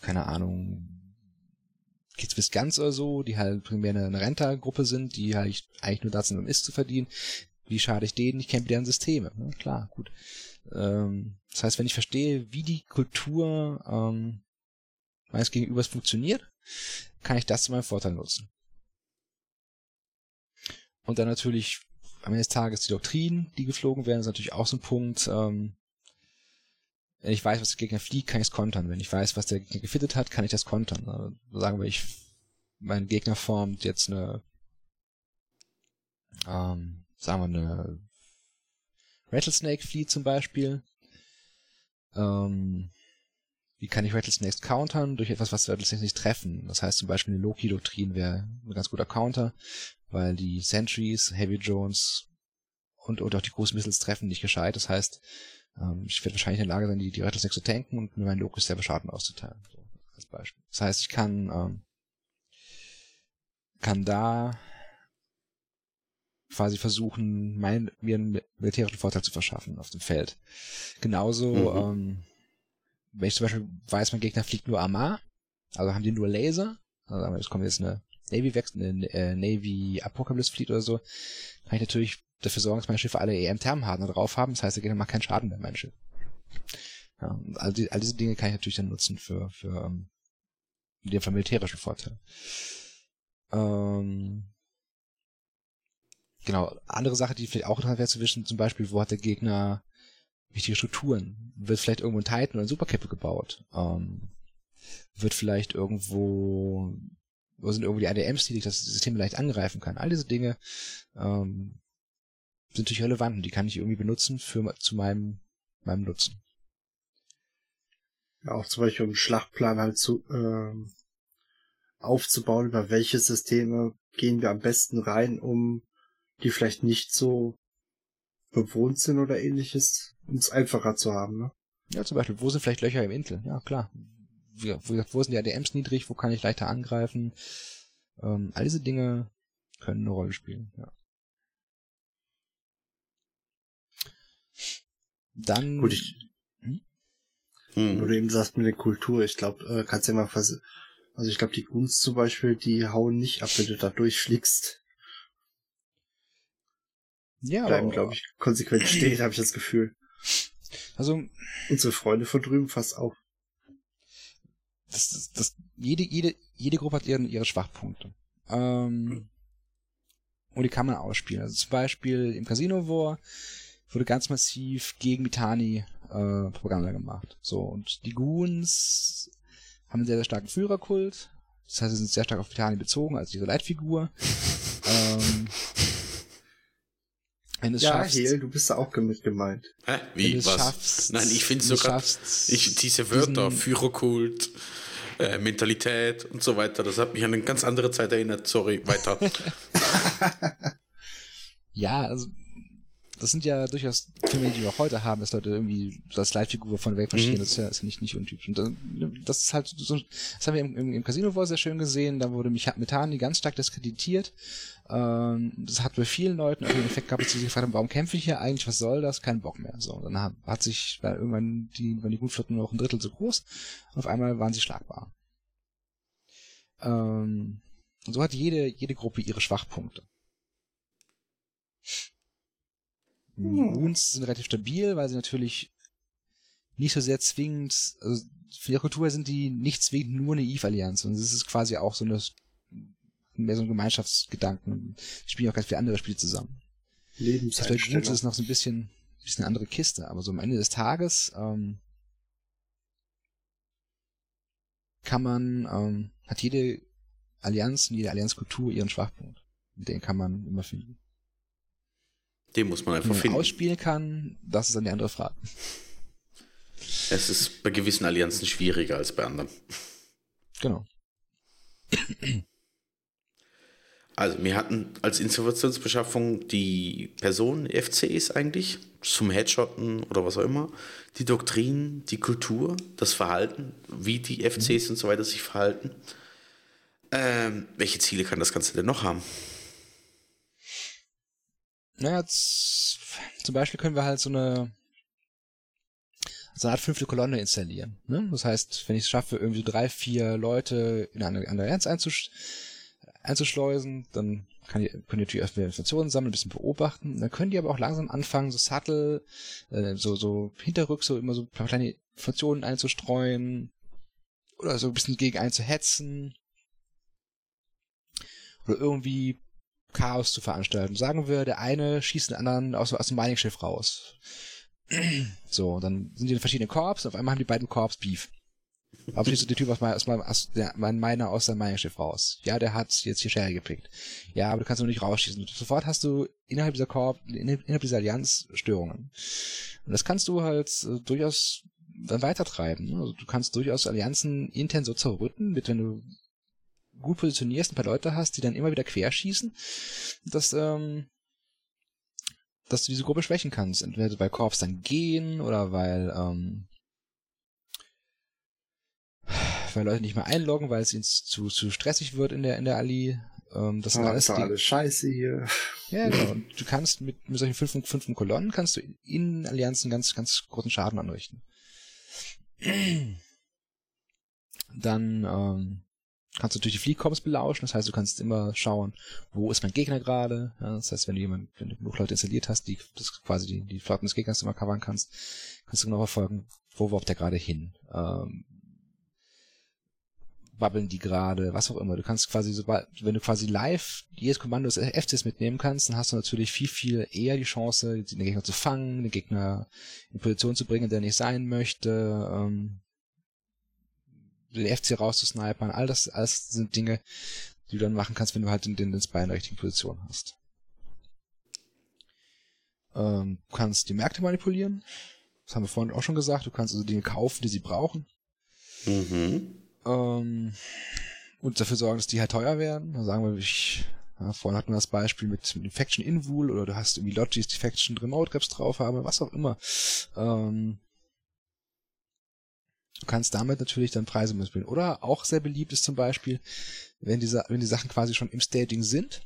keine Ahnung, Kids bis ganz oder so, die halt primär eine, Renta-Gruppe sind, die halt eigentlich nur da sind, um Ist zu verdienen. Wie schade ich denen? Ich kenne deren Systeme. Ne? Klar, gut. Ähm, das heißt, wenn ich verstehe, wie die Kultur ähm, meines Gegenübers funktioniert, kann ich das zu meinem Vorteil nutzen. Und dann natürlich am Ende des Tages die Doktrinen, die geflogen werden, ist natürlich auch so ein Punkt. Ähm, wenn ich weiß, was der Gegner fliegt, kann ich es kontern. Wenn ich weiß, was der Gegner gefittet hat, kann ich das kontern. Also sagen wir, ich, mein Gegner formt jetzt eine, ähm, sagen wir eine Rattlesnake Fleet zum Beispiel. Ähm, wie kann ich Rattlesnakes countern? Durch etwas, was Rattlesnakes nicht treffen. Das heißt zum Beispiel eine Loki-Doktrin wäre ein ganz guter Counter, weil die Sentries, Heavy Jones und, und auch die Großmissiles treffen nicht gescheit. Das heißt, ähm, ich werde wahrscheinlich in der Lage sein, die, die Rattlesnakes zu tanken und mir meinen Locus selber Schaden auszuteilen. So, als Beispiel. Das heißt, ich kann, ähm, kann da quasi versuchen, mein, mir einen militärischen Vorteil zu verschaffen auf dem Feld. Genauso, mhm. ähm, wenn ich zum Beispiel weiß, mein Gegner fliegt nur Armar, also haben die nur Laser, also es kommt jetzt eine Navy wechseln, eine äh, Navy Apocalypse Fleet oder so, kann ich natürlich dafür sorgen, dass meine Schiffe alle EM-Thermhardener drauf haben. Das heißt, der Gegner macht keinen Schaden mehr, mein Schiff. Ja, all, die, all diese Dinge kann ich natürlich dann nutzen für, für ähm, den militärischen Vorteil. Ähm, genau, andere Sache, die vielleicht auch interessant wäre zu wissen, zum Beispiel, wo hat der Gegner wichtige Strukturen? Wird vielleicht irgendwo ein Titan oder ein Supercappe gebaut? Ähm, wird vielleicht irgendwo, wo sind irgendwo die ADMs, die das System leicht angreifen kann? All diese Dinge ähm, sind natürlich relevant und die kann ich irgendwie benutzen für zu meinem, meinem Nutzen. Ja, auch zum Beispiel um einen Schlachtplan halt zu ähm, aufzubauen, über welche Systeme gehen wir am besten rein, um die vielleicht nicht so bewohnt sind oder ähnliches, um es einfacher zu haben, ne? Ja, zum Beispiel, wo sind vielleicht Löcher im Intel? Ja, klar. Gesagt, wo sind die ADMs niedrig? Wo kann ich leichter angreifen? Ähm, all diese Dinge können eine Rolle spielen, ja. Dann. Gut, ich. Hm? Hm. Wo du eben sagst mit der Kultur, ich glaube, äh, kannst ja mal vers also ich glaube, die Gunst zum Beispiel, die hauen nicht ab, wenn du da durchfliegst. Ja, bleiben, glaube ich, konsequent stehen, habe ich das Gefühl. Also unsere Freunde von drüben fast auch. Das, das, das, jede, jede, jede Gruppe hat ihre, ihre Schwachpunkte. Ähm, hm. Und die kann man ausspielen. Also zum Beispiel im Casino War wurde ganz massiv gegen Mitani äh, Propaganda gemacht. So, und die Goons haben einen sehr, sehr starken Führerkult. Das heißt, sie sind sehr stark auf Vitalien bezogen, als diese Leitfigur. ähm, wenn du es Ja, schaffst, Heel, du bist da auch mit gemeint. Hä? Wie, was? schaffst, Nein, ich finde sogar, ich, diese Wörter, Führerkult, äh, Mentalität und so weiter, das hat mich an eine ganz andere Zeit erinnert. Sorry, weiter. Ja, also das sind ja durchaus Filme, die wir auch heute haben, dass Leute irgendwie so als Leitfigur von weg verstehen. Mhm. Das ist ja, ist ja nicht, nicht untypisch. Und dann, das ist halt so, das haben wir im, im, im Casino War sehr schön gesehen. Da wurde Mich- Methani ganz stark diskreditiert. Ähm, das hat bei vielen Leuten auch den Effekt gehabt, dass sie sich gefragt haben, warum kämpfe ich hier eigentlich? Was soll das? Kein Bock mehr. So, und dann hat, hat sich weil irgendwann die, waren die Gutflotten nur noch ein Drittel so groß. Und auf einmal waren sie schlagbar. Ähm, und so hat jede, jede Gruppe ihre Schwachpunkte. Hm. Goons sind relativ stabil, weil sie natürlich nicht so sehr zwingend, also für ihre Kultur sind die nicht zwingend nur eine Eve-Allianz, sondern es ist quasi auch so eine, mehr so ein Gemeinschaftsgedanken. Die spielen auch ganz viele andere Spiele zusammen. Das Lebenseinstellung. ist noch so ein bisschen, bisschen eine andere Kiste, aber so am Ende des Tages, ähm, kann man, ähm, hat jede Allianz und jede Allianzkultur ihren Schwachpunkt. Den kann man immer finden. Den muss man einfach man finden. ausspielen kann, das ist die andere Frage. Es ist bei gewissen Allianzen schwieriger als bei anderen. Genau. Also, wir hatten als Informationsbeschaffung die Personen, FCs eigentlich, zum Headshotten oder was auch immer, die Doktrin, die Kultur, das Verhalten, wie die FCs und so weiter sich verhalten. Ähm, welche Ziele kann das Ganze denn noch haben? Naja, zum Beispiel können wir halt so eine, so eine Art fünfte Kolonne installieren. Ne? Das heißt, wenn ich es schaffe, irgendwie so drei, vier Leute in eine, Allianz einzusch einzuschleusen, dann kann die, können die natürlich erst wieder Informationen sammeln, ein bisschen beobachten. Dann können die aber auch langsam anfangen, so subtle, äh, so, so hinterrück, so immer so kleine Informationen einzustreuen oder so ein bisschen gegen einen zu hetzen oder irgendwie Chaos zu veranstalten. Sagen wir, der eine schießt den anderen aus, aus dem Mining-Schiff raus. So, dann sind die in verschiedenen Korps und auf einmal haben die beiden Korps Beef. Aber schießt der Typ aus, mein- aus, meinem- Miner aus seinem Mining-Schiff raus. Ja, der hat jetzt hier Sherry gepickt. Ja, aber du kannst nur nicht rausschießen. Sofort hast du innerhalb dieser Korb, innerhalb dieser Allianz Störungen. Und das kannst du halt äh, durchaus dann weitertreiben. Also du kannst durchaus Allianzen intern so zerrütten, mit wenn du gut positionierst, ein paar Leute hast, die dann immer wieder querschießen, dass, ähm, dass du diese Gruppe schwächen kannst. Entweder weil Korps dann gehen oder weil, ähm, weil Leute nicht mehr einloggen, weil es ihnen zu, zu stressig wird in der, in der Ali. Ähm, das sind Ah, alles alles scheiße hier. ja, genau. Und du kannst mit, mit solchen fünf, fünften Kolonnen kannst du in Allianzen ganz, ganz großen Schaden anrichten. Dann ähm, kannst du natürlich die Fliehkorps belauschen. Das heißt, du kannst immer schauen, wo ist mein Gegner gerade. Ja, das heißt, wenn du jemand, wenn du genug Leute installiert hast, die das quasi die, die Flotten des Gegners immer covern kannst, kannst du genau verfolgen, wo wirft der gerade hin. Ähm, babbeln die gerade, was auch immer. Du kannst quasi, sobald, wenn du quasi live jedes Kommando des FCs mitnehmen kannst, dann hast du natürlich viel, viel eher die Chance, den Gegner zu fangen, den Gegner in Position zu bringen, der nicht sein möchte, ähm, den FC rauszusnipern, all das, alles sind Dinge, die du dann machen kannst, wenn du halt den, den, den Spy in der richtigen Position hast. Ähm, du kannst die Märkte manipulieren. Das haben wir vorhin auch schon gesagt. Du kannst also Dinge kaufen, die sie brauchen. Mhm. Ähm, und dafür sorgen, dass die halt teuer werden. Da sagen wir, ich, ja, vorhin hatten wir das Beispiel mit, mit dem Faction Invul oder du hast irgendwie Logis, die Faction Remote Grips drauf haben, was auch immer. Ähm, du kannst damit natürlich dann Preise missbilden. Oder auch sehr beliebt ist zum Beispiel, wenn die, wenn die Sachen quasi schon im Staging sind.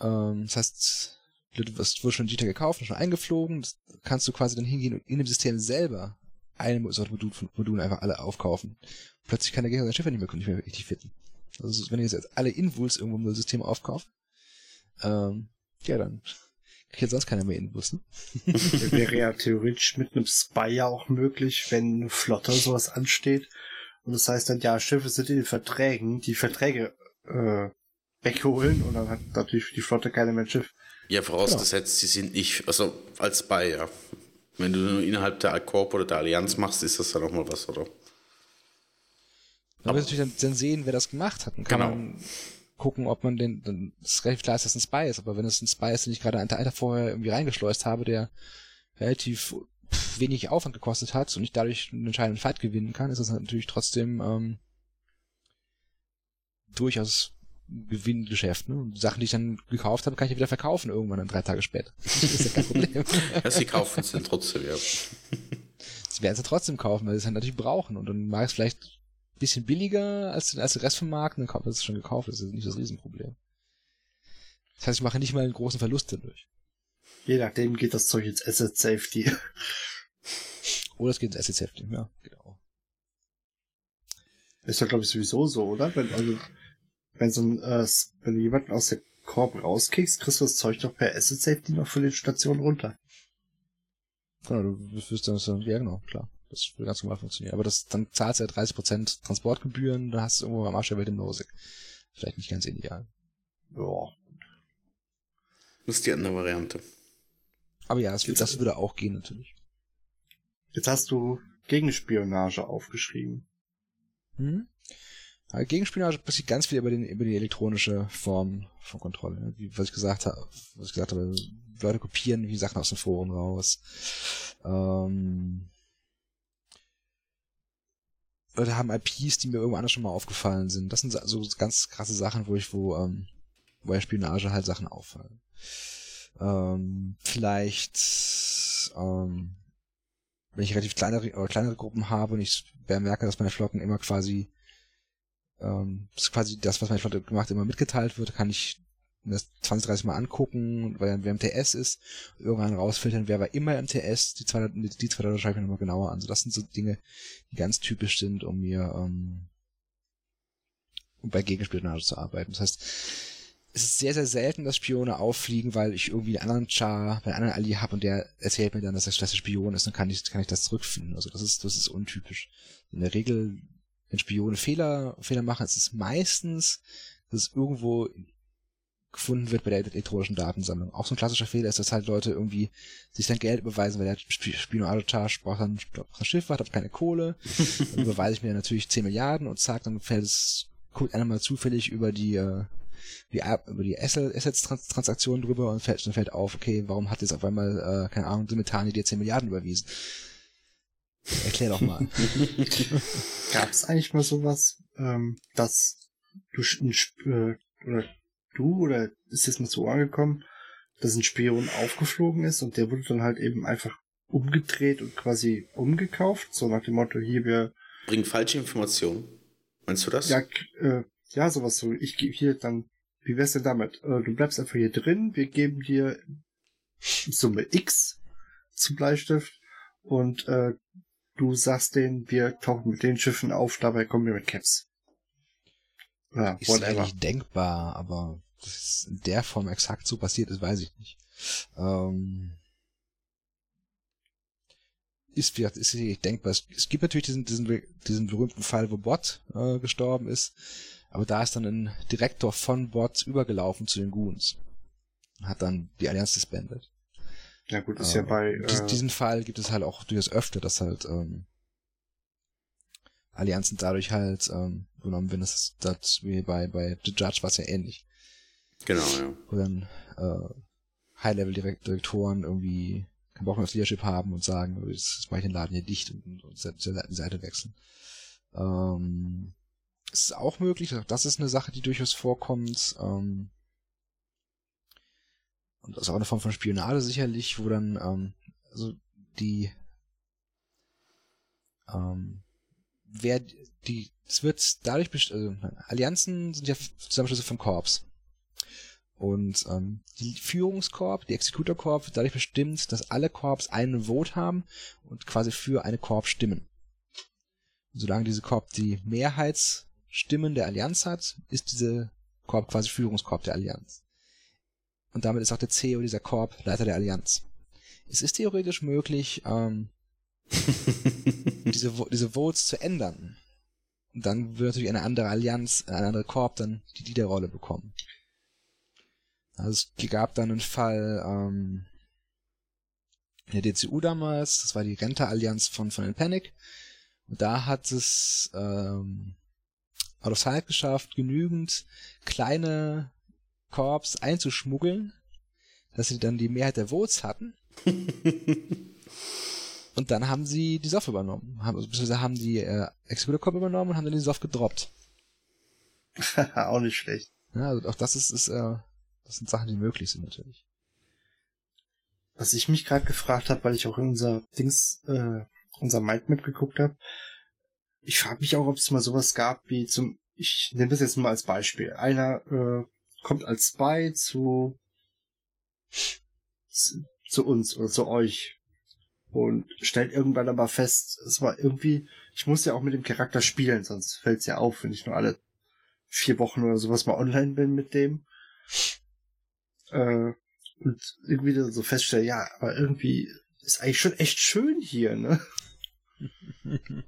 Ähm, das heißt, du wirst wurde schon Jita gekauft, schon eingeflogen, das kannst du quasi dann hingehen und in dem System selber eine Sorte Modul von Modulen einfach alle aufkaufen. Plötzlich kann der Gegner sein Schiff nicht mehr, nicht mehr richtig fitten. Also wenn ihr jetzt alle Invuls irgendwo im System aufkauft, ähm, ja, dann kriegt jetzt sonst keiner mehr Invuls, ne? Wäre ja theoretisch mit einem Spy ja auch möglich, wenn eine Flotte sowas ansteht. Und das heißt dann, ja, Schiffe sind in den Verträgen, die Verträge äh, wegholen und dann hat natürlich die Flotte keiner mehr ein Schiff. Ja, vorausgesetzt, sie sind nicht, also als Spy, ja. Wenn du nur innerhalb der Corp oder der Allianz machst, ist das dann auch mal was, oder? Man muss natürlich dann, dann, sehen, wer das gemacht hat. Dann kann genau. man gucken, ob man den, dann ist relativ klar, dass das ein Spy ist, aber wenn es ein Spy ist, den ich gerade einen Tag vorher irgendwie reingeschleust habe, der relativ wenig Aufwand gekostet hat und ich dadurch einen entscheidenden Fight gewinnen kann, ist das natürlich trotzdem ähm, durchaus Gewinngeschäft. Ne? Sachen, die ich dann gekauft habe, kann ich ja wieder verkaufen irgendwann dann drei Tage später. Das ist ja kein Problem. ja, sie kaufen es dann trotzdem, ja. Sie werden es ja trotzdem kaufen, weil sie es halt natürlich brauchen. Und dann mag es vielleicht ein bisschen billiger als, als der Rest vom Markt, dann kauft es schon gekauft. Das ist nicht das Riesenproblem. Das heißt, ich mache nicht mal einen großen Verlust dadurch. Je nachdem geht das Zeug ins Asset Safety. Oder es geht ins Asset Safety, ja, genau. Ist ja, glaube ich, sowieso so, oder? Wenn, also, wenn so ein, äh, wenn du jemanden aus der Korb rauskickst, kriegst du das Zeug doch per Asset Safety noch für die Station runter. Genau, du wirst dann so, ja genau, klar. Das würde ganz normal funktionieren. Aber das, dann zahlst du ja 30% Transportgebühren, dann hast du irgendwo am Arsch der Welt im Nosig. Vielleicht nicht ganz ideal. Ja. Das ist die andere Variante. Aber ja, das, das würde auch gehen natürlich. Jetzt hast du Gegenspionage aufgeschrieben. Hm? Gegenspionage passiert ganz viel über, den, über die elektronische Form von Kontrolle. Wie, was ich gesagt habe, was ich gesagt habe, Leute kopieren wie Sachen aus dem Forum raus. Ähm, Leute haben IPs, die mir irgendwo anders schon mal aufgefallen sind. Das sind so ganz krasse Sachen, wo ich, wo, ähm, wo bei Spionage halt Sachen auffallen. Ähm, vielleicht, ähm, wenn ich relativ kleinere, oder kleinere Gruppen habe und ich merke, dass meine Flotten immer quasi ähm, ist quasi das, was meine Flotte gemacht immer mitgeteilt wird, kann ich das 20, 30 Mal angucken, weil wer im TS ist, irgendwann rausfiltern, wer war immer im TS, die zwei, die zwei Leute schreibe ich mir nochmal genauer an. So, das sind so Dinge, die ganz typisch sind, um mir ähm, um bei Gegenspionage zu arbeiten. Das heißt, es ist sehr, sehr selten, dass Spione auffliegen, weil ich irgendwie einen anderen Char, einen anderen Ali habe und der erzählt mir dann, dass er der Spion ist, dann kann ich, kann ich das zurückfinden. Also das ist, das ist untypisch. In der Regel, wenn Spione Fehler, Fehler machen, ist es meistens, dass es irgendwo gefunden wird bei der elektronischen Datensammlung. Auch so ein klassischer Fehler ist, dass halt Leute irgendwie sich dann Geld überweisen, weil der Spionage-Charge braucht dann, braucht ein Schiff, hat keine Kohle. dann überweise ich mir natürlich 10 Milliarden und zack, dann fällt es, guckt einer mal zufällig über die, äh, die über die Assets-Transaktion drüber und fällt, dann fällt auf, okay, warum hat jetzt auf einmal, äh, keine Ahnung, Simultane dir 10 Milliarden überwiesen? Erklär doch mal. Gab es eigentlich mal sowas, ähm, dass du äh, oder du oder ist jetzt mal so angekommen, dass ein Spion aufgeflogen ist und der wurde dann halt eben einfach umgedreht und quasi umgekauft, so nach dem Motto, hier wir bringen falsche Informationen. Meinst du das? Ja, äh, ja, sowas so. Ich gebe hier dann wie wär's denn damit? Äh, du bleibst einfach hier drin, wir geben dir Summe X zum Bleistift und äh, du sagst denen, wir tauchen mit den Schiffen auf, dabei kommen wir mit Caps. Ja, ist whatever. eigentlich denkbar, aber dass in der Form exakt so passiert ist, weiß ich nicht. Ähm, ist, ist sicherlich denkbar. Es, gibt natürlich diesen, diesen, diesen berühmten Fall, wo Bot äh, gestorben ist. Aber da ist dann ein Direktor von Bot übergelaufen zu den Goons. Hat dann die Allianz disbanded. Ja gut, ist äh, ja bei... Äh, diesen Fall gibt es halt auch durchaus öfter, dass halt ähm, Allianzen dadurch halt ähm, genommen. Das ist das wie bei, bei The Judge war es ja ähnlich. Genau, ja. Wo dann äh, High-Level-Direktoren irgendwie keinen Bock mehr aufs Leadership haben und sagen, jetzt mache ich den Laden hier dicht und, und, und die Seite wechseln. Ähm, ist auch möglich, das ist eine Sache, die durchaus vorkommt. Ähm, und das ist auch eine Form von Spionage sicherlich, wo dann ähm, also die ähm, wer die es wird dadurch also Allianzen sind ja Zusammenschlüsse von Korps. Und ähm, die Führungskorb, die Executor-Korb wird dadurch bestimmt, dass alle Korps einen Vote haben und quasi für eine Korb stimmen. Und solange diese Korb die Mehrheits Stimmen der Allianz hat, ist diese Korb quasi Führungskorb der Allianz. Und damit ist auch der CEO dieser Korb Leiter der Allianz. Es ist theoretisch möglich, ähm, diese, diese Votes zu ändern. Und dann wird natürlich eine andere Allianz, eine andere Korb dann die Leaderrolle bekommen. Also es gab dann einen Fall, ähm, in der DCU damals, das war die Rente-Allianz von, von den Panic. Und da hat es ähm, Out of Sight geschafft, genügend kleine Korps einzuschmuggeln, dass sie dann die Mehrheit der Votes hatten. und dann haben sie die Soft übernommen. Haben, beziehungsweise haben die äh, Executor Corp übernommen und haben dann die Soft gedroppt. auch nicht schlecht. Ja, also auch das ist, ist äh, das sind Sachen, die möglich sind natürlich. Was ich mich gerade gefragt habe, weil ich auch in unser Dings, äh, unser Mindmap geguckt habe, ich frage mich auch, ob es mal sowas gab wie zum, ich nehme das jetzt mal als Beispiel. Einer äh, kommt als Spy zu, zu uns oder zu euch und stellt irgendwann aber fest, es war irgendwie, ich muss ja auch mit dem Charakter spielen, sonst fällt es ja auf, wenn ich nur alle vier Wochen oder sowas mal online bin mit dem. Äh, und irgendwie so feststelle, ja, aber irgendwie ist eigentlich schon echt schön hier, ne?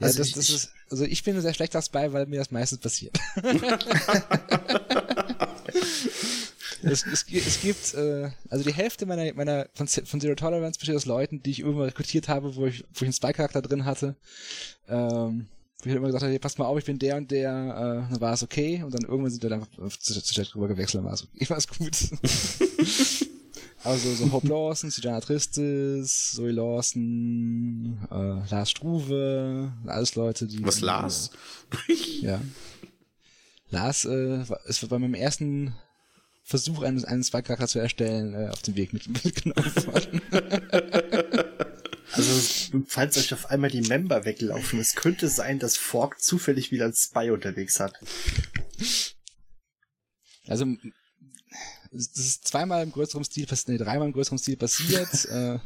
Ja, also das, ich, das ist, also ich bin sehr schlecht dabei, weil mir das meistens passiert. es, es, es gibt, äh, also die Hälfte meiner, meiner von, von Zero Tolerance besteht aus Leuten, die ich irgendwann rekrutiert habe, wo ich, wo ich einen Spy-Charakter drin hatte. Ähm, wo ich halt immer gesagt habe, hey, pass mal auf, ich bin der und der, äh, dann war es okay. Und dann irgendwann sind wir dann zu, zu Chat rüber gewechselt, dann war es okay, war es gut. Also so Hope Lawson, Sijana Tristis, Zoe Lawson, äh, Lars Struve, alles Leute, die... Was, Lars? ja. Lars äh, ist bei meinem ersten Versuch, einen, einen Spike-Charakter zu erstellen, äh, auf dem Weg mit, mitgenommen worden. Also, falls euch auf einmal die Member weglaufen, es könnte sein, dass Fork zufällig wieder ein Spy unterwegs hat. Also, das ist zweimal im größeren Stil passiert, nee, dreimal im größeren Stil passiert. Äh,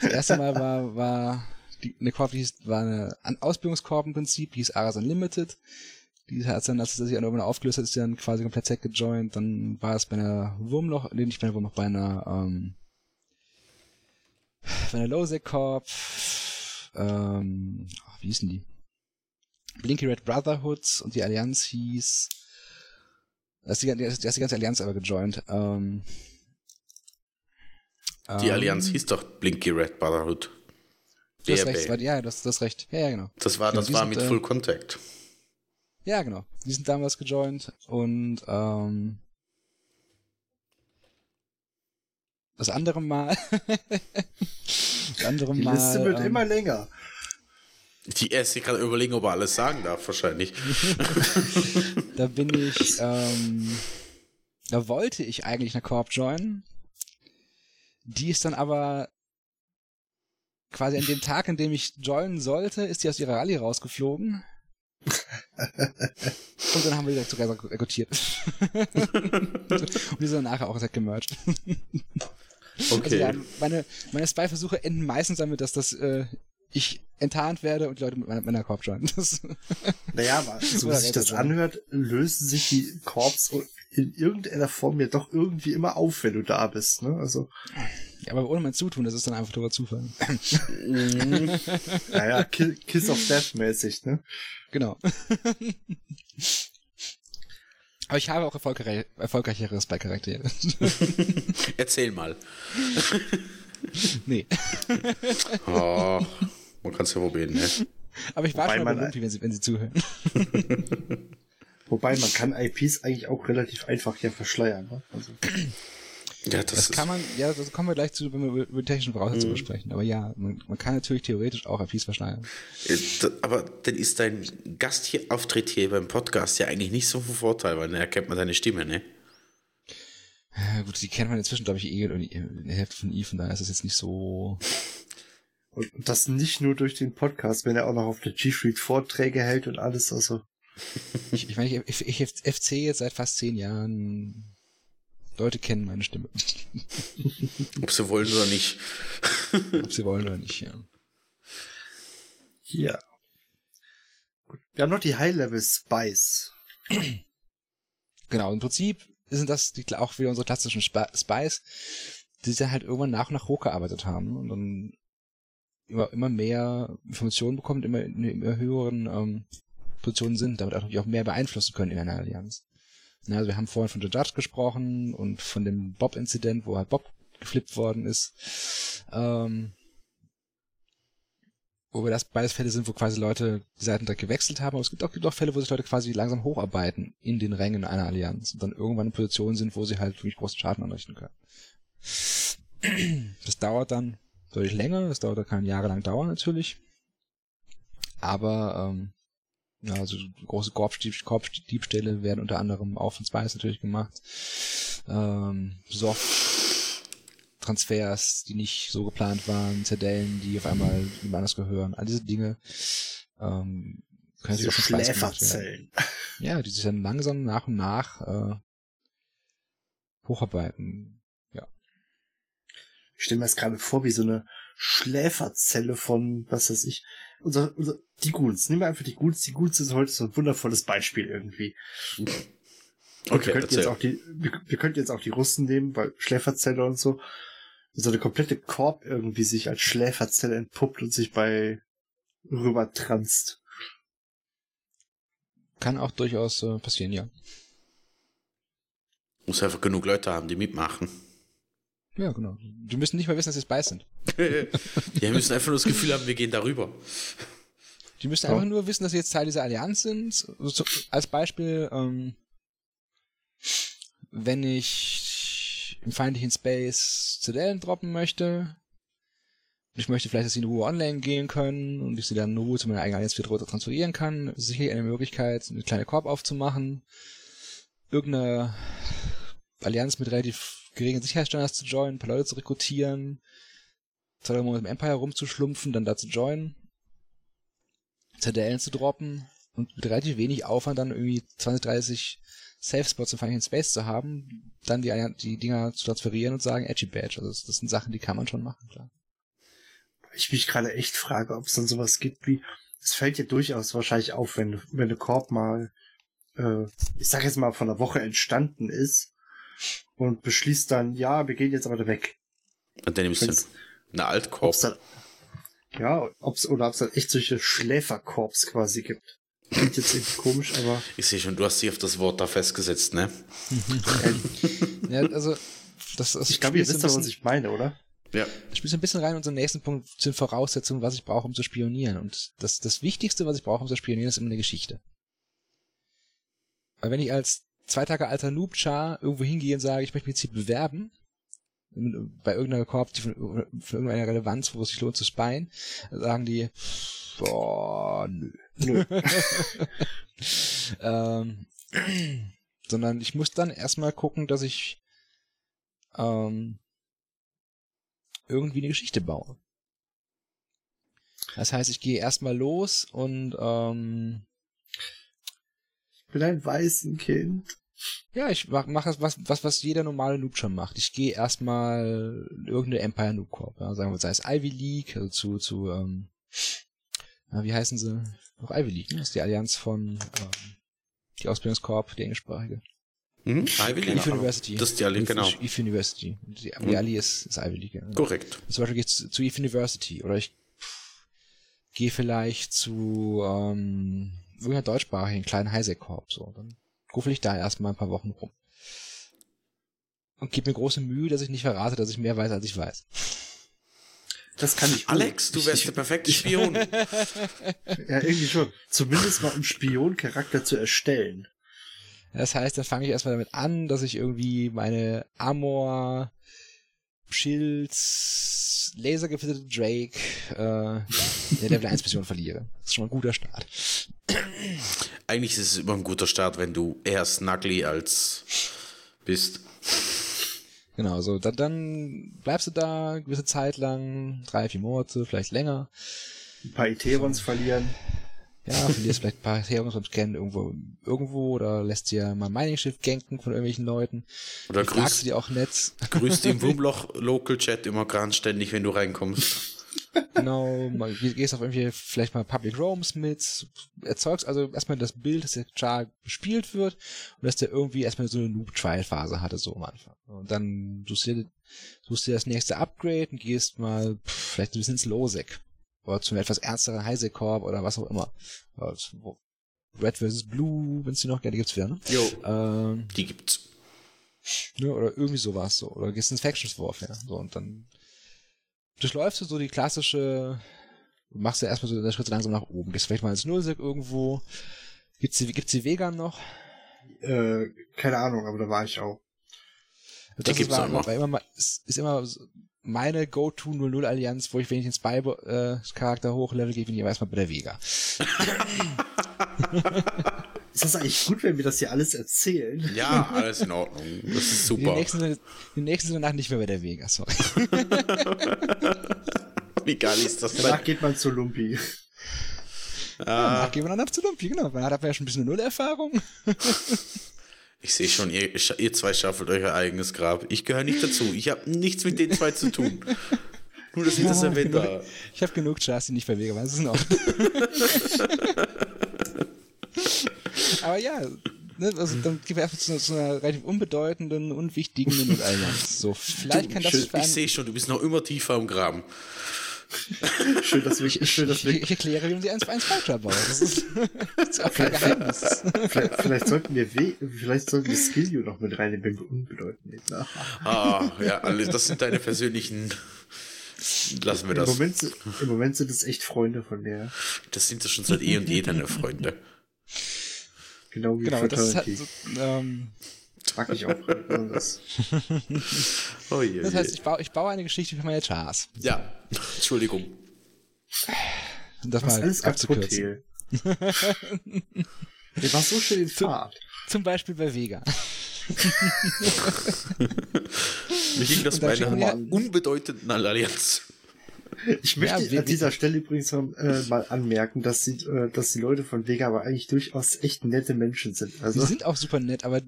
das erste Mal war, war die, eine Korb, die hieß, war eine Ausbildungskorb im Prinzip, hieß Aras Unlimited. Die hat dann, als sie sich irgendwann aufgelöst hat, ist dann quasi komplett gejoint. Dann war es bei einer Wurmloch, nee, nicht bei einer Wurmloch, bei einer, ähm, bei einer Lowsec Corp, ähm, wie hießen die? Blinky Red Brotherhood und die Allianz hieß, da ist die, da ist die ganze Allianz aber gejoint. Ähm, die ähm, Allianz hieß doch Blinky Red Brotherhood. Du hast recht, war, ja, das, das recht. Ja, ja, genau. Das war, das genau, war sind, mit Full Contact. Ja, genau. Die sind damals gejoint und ähm, das andere Mal. das andere Die Mal. Die Liste wird ähm, immer länger. Die erste kann überlegen, ob er alles sagen darf, wahrscheinlich. da bin ich, ähm, da wollte ich eigentlich eine Korb joinen. Die ist dann aber quasi an dem Tag, an dem ich joinen sollte, ist die aus ihrer Rallye rausgeflogen. Und dann haben wir direkt sogar rekrutiert. Und die sind nachher auch direkt gemerged. Okay. Also ja, meine, meine Spy-Versuche enden meistens damit, dass das äh, ich enttarnt werde und die Leute mit meiner, meiner Korb joinen. naja, aber so wie sich das anhört, lösen sich die Korps in irgendeiner Form ja doch irgendwie immer auf, wenn du da bist, ne? Also. Ja, aber ohne mein Zutun, das ist dann einfach nur Zufall. naja, Kiss of Death mäßig, ne? Genau. Aber ich habe auch erfolgreich, erfolgreichere Spy-Charaktere. Erzähl mal. nee. oh, man kann es ja probieren, ne? Aber ich war Wobei schon mal Lumpi, wenn sie, wenn sie zuhören. Wobei man kann IPs eigentlich auch relativ einfach ja verschleiern. Ne? Also. Ja, das, das kann man, ja, das kommen wir gleich zu, wenn wir über technische Voraussetzungen mhm. sprechen. Aber ja, man, man, kann natürlich theoretisch auch IPs verschleiern. Äh, aber dann ist dein Gastauftritt hier beim Podcast ja eigentlich nicht so ein Vorteil, weil dann erkennt man deine Stimme, ne? Ja, gut, die kennt man inzwischen, glaube ich, eh in der Hälfte von Eve, da ist das jetzt nicht so. Und das nicht nur durch den Podcast, wenn er auch noch auf der G-Street Vorträge hält und alles, also. ich, ich meine, ich, ich, ich FC jetzt seit fast zehn Jahren Leute kennen meine Stimme. Ob sie wollen oder nicht. Ob sie wollen oder nicht, ja. Ja. Gut. Wir haben noch die High-Level Spice. Genau, im Prinzip sind das die, auch wieder unsere klassischen Spice, die sich halt irgendwann nach und nach hochgearbeitet haben und dann immer, immer mehr Informationen bekommen, immer in immer höheren ähm, Positionen sind, damit auch, auch mehr beeinflussen können in einer Allianz. Also wir haben vorhin von The Judge gesprochen und von dem Bob-Inzident, wo halt Bob geflippt worden ist. Ähm, wo wir das beides Fälle sind, wo quasi Leute die Seiten direkt gewechselt haben, aber es gibt auch, gibt auch Fälle, wo sich Leute quasi langsam hocharbeiten in den Rängen einer Allianz und dann irgendwann in Positionen sind, wo sie halt wirklich großen Schaden anrichten können. Das dauert dann deutlich länger, das dauert, kann jahrelang dauern natürlich. Aber ähm, ja, also große Korbdiebstähle werden unter anderem auch von Spice natürlich gemacht. Ähm, Soft Transfers, die nicht so geplant waren, Zerdellen, die auf einmal jemand anders gehören, all diese Dinge ähm, können sich auch von Spice gemacht werden. Ja, die sich dann langsam nach und nach äh, hocharbeiten. Ja. Ich stelle mir das gerade vor, wie so eine Schläferzelle von, was weiß ich, unser, unser, die Ghouls. Nehmen wir einfach die Ghouls. Die Ghouls sind heute so ein wundervolles Beispiel irgendwie. Okay, wir könnten, jetzt auch die, wir, wir könnten jetzt auch die Russen nehmen, weil Schläferzelle und so. So eine komplette Korb irgendwie sich als Schläferzelle entpuppt und sich bei rüber transt. Kann auch durchaus äh, passieren, ja. Muss einfach genug Leute haben, die mitmachen. Ja, genau. Die müssen nicht mal wissen, dass sie Spice sind. die müssen einfach nur das Gefühl haben, wir gehen darüber. Die müssen ja. einfach nur wissen, dass sie jetzt Teil dieser Allianz sind. Also als Beispiel, ähm, wenn ich im feindlichen Space Zitadellen droppen möchte, ich möchte vielleicht, dass sie in Ruhe online gehen können und ich sie dann in Ruhe zu meiner eigenen Allianz wieder transferieren kann, ist sicherlich eine Möglichkeit, eine kleine Korb aufzumachen, irgendeine Allianz mit relativ geringen Sicherheitsstandards zu joinen, ein paar Leute zu rekrutieren, zwei, Monate im Empire rumzuschlumpfen, dann da zu joinen, ZDLen zu droppen und mit relativ wenig Aufwand dann irgendwie 20, 30 Safe Spots im Feindlichen Space zu haben, dann die, die Dinger zu transferieren und sagen Edgy Badge. Also das, das sind Sachen, die kann man schon machen, klar. Ich mich gerade echt frage, ob es dann sowas gibt wie, es fällt dir durchaus wahrscheinlich auf, wenn, wenn eine Korb mal, äh, ich sag jetzt mal, von einer Woche entstanden ist und beschließt dann, ja, wir gehen jetzt aber weg. Und dann nimmst du eine Altkorb. ja, ob's, oder ob es dann echt solche Schläferkorps quasi gibt. Klingt jetzt irgendwie komisch, aber. Ich sehe schon, du hast dich auf das Wort da festgesetzt, ne? ja, also, das, das Ich glaube, ihr wisst doch, was ich meine, oder? Ja. Ich spiele ein bisschen rein in unseren nächsten Punkt sind Voraussetzungen, was ich brauche, um zu spionieren. Und das, das Wichtigste, was ich brauche, um zu spionieren, ist immer eine Geschichte. Weil wenn ich als zwei Tage alter Noob-Char irgendwo hingehe und sage, ich möchte mich jetzt hier bewerben, bei irgendeiner Korb, die von, von irgendeiner Relevanz, wo es sich lohnt zu speien, sagen die, boah, nö. nö. ähm, sondern ich muss dann erstmal gucken, dass ich ähm, irgendwie eine Geschichte baue. Das heißt, ich gehe erstmal los und ähm, ich bin ein Waisenkind. Ja, ich mache mach was, was, was jeder normale Noob schon macht. Ich gehe erstmal irgendeine Empire Noob Corp, ja, sagen wir, sei es Ivy League, also zu, zu, ähm, na, wie heißen sie? Noch Ivy League, ne? Das ist die Allianz von, ähm, die Ausbildungskorb, die englischsprachige. Mhm, Ivy League. EVE University. Das ist die Allianz, genau. EVE University. Die, die mhm. Allianz ist, ist Ivy League. Ja. Korrekt. Zum Beispiel gehe ich zu, zu EVE University oder ich gehe vielleicht zu, ähm, irgendeiner deutschsprachigen kleinen Highsec-Korb, so. Dann gruffel ich da erstmal ein paar Wochen rum. Und gebe mir große Mühe, dass ich nicht verrate, dass ich mehr weiß, als ich weiß. Das kann ich. Alex, du wärst der perfekte Spion. ja, irgendwie schon. Zumindest mal um Spion-Charakter zu erstellen. Das heißt, dann fange ich erstmal damit an, dass ich irgendwie meine Amor, Shields, lasergefittete Drake äh, in der Level 1 Mission verliere. Das ist schon mal ein guter Start. Eigentlich ist es immer ein guter Start, wenn du eher Snuggly als bist. Genau, so dann, dann bleibst du da eine gewisse Zeit lang, drei, vier Monate, vielleicht länger. Ein paar Eterons verlieren. Ja, verlierst vielleicht ein paar Eterons beim Scannen irgendwo, irgendwo oder lässt dir mal ein Mining-Schiff ganken von irgendwelchen Leuten. Oder grüßt die auch nett. Grüßt im Wurmloch Local Chat immer ganz ständig, wenn du reinkommst. Genau, mal, gehst auf irgendwie vielleicht mal Public Roams mit, erzeugst also erstmal das Bild, dass der Char gespielt wird und dass der irgendwie erstmal so eine Noob-Trial-Phase hatte, so am Anfang. Und dann suchst du dir, suchst dir das nächste Upgrade und gehst mal pff, vielleicht ein bisschen ins Losec. Oder zum etwas ernsteren Corp oder was auch immer. Red vs. Blue, wenn es die noch gerne gibt's wieder, ne? Jo, Ähm, die gibt's. ne, oder irgendwie sowas so. Oder gehst ins Factions Warfare. So, und dann durchläufst du so die klassische, machst du erstmal so den Schritt langsam nach oben. Gehst vielleicht mal ins Nullsec irgendwo. Gibt's die, gibt's die Vegan noch? Äh, keine Ahnung, aber da war ich auch. Das gibt's war, auch noch. war immer, mal- ist, ist immer so meine Go-To 00 Allianz, wo ich, wenn ich den Spy-Charakter hochlevel, gehe ich ihn erstmal bei der Vega. Ist das eigentlich gut, wenn wir das hier alles erzählen? Ja, alles in Ordnung. Das ist Die super. nächsten, sind- die nächsten sind danach nicht mehr bei der Vega, sorry. Wie geil ist das Danach geht man zu Lumpi. Ah, Danach gehen wir dann ab zu Lumpi, genau. Man hat aber ja schon ein bisschen Null-Erfahrung. ich sehe schon, ihr, ihr zwei schaffelt euer eigenes Grab. Ich gehöre nicht dazu. Ich habe nichts mit den zwei zu tun. Nur, dass ich das erwähnt habe. Ich habe genug Chars, die nicht bei Vega waren. Das ist Ordnung. aber ja, ne, also dann gehen wir erstmal zu, zu einer relativ unbedeutenden, unwichtigen Null-Allianz. So, vielleicht kann das schön, Ich sehe schon, du bist noch immer tiefer im Graben. Schön, dass wir, schön, dass ich, wir ich erkläre, wie man sie eins für eins Voucher baut. Das ist, das ist kein Geheimnis. vielleicht, vielleicht sollten wir vielleicht sollten wir Skill You noch mit reinnehmen, wenn wir unbedeutend. Ne? Ah, ja, das sind deine persönlichen. Lassen wir Im, das. Moment, sind- Im Moment sind es echt Freunde von der. Das sind ja schon seit eh und je deine Freunde. Genau wie Genau, das ist halt so, ähm, Mag ich auch besonders. Oh je, das je. heißt, ich baue, ich baue eine Geschichte für meine Chars. ja, Entschuldigung. Das Was mal alles kaputt abzukürzen. Der war so schön in Fahrt. Zum Beispiel bei Vega. Wie ging das bei einer wir- unbedeutenden Allianz? Ich möchte Ja, an dieser Stelle übrigens äh, mal anmerken, dass die, äh, dass die Leute von Vega aber eigentlich durchaus echt nette Menschen sind. Die Also sind auch super nett, aber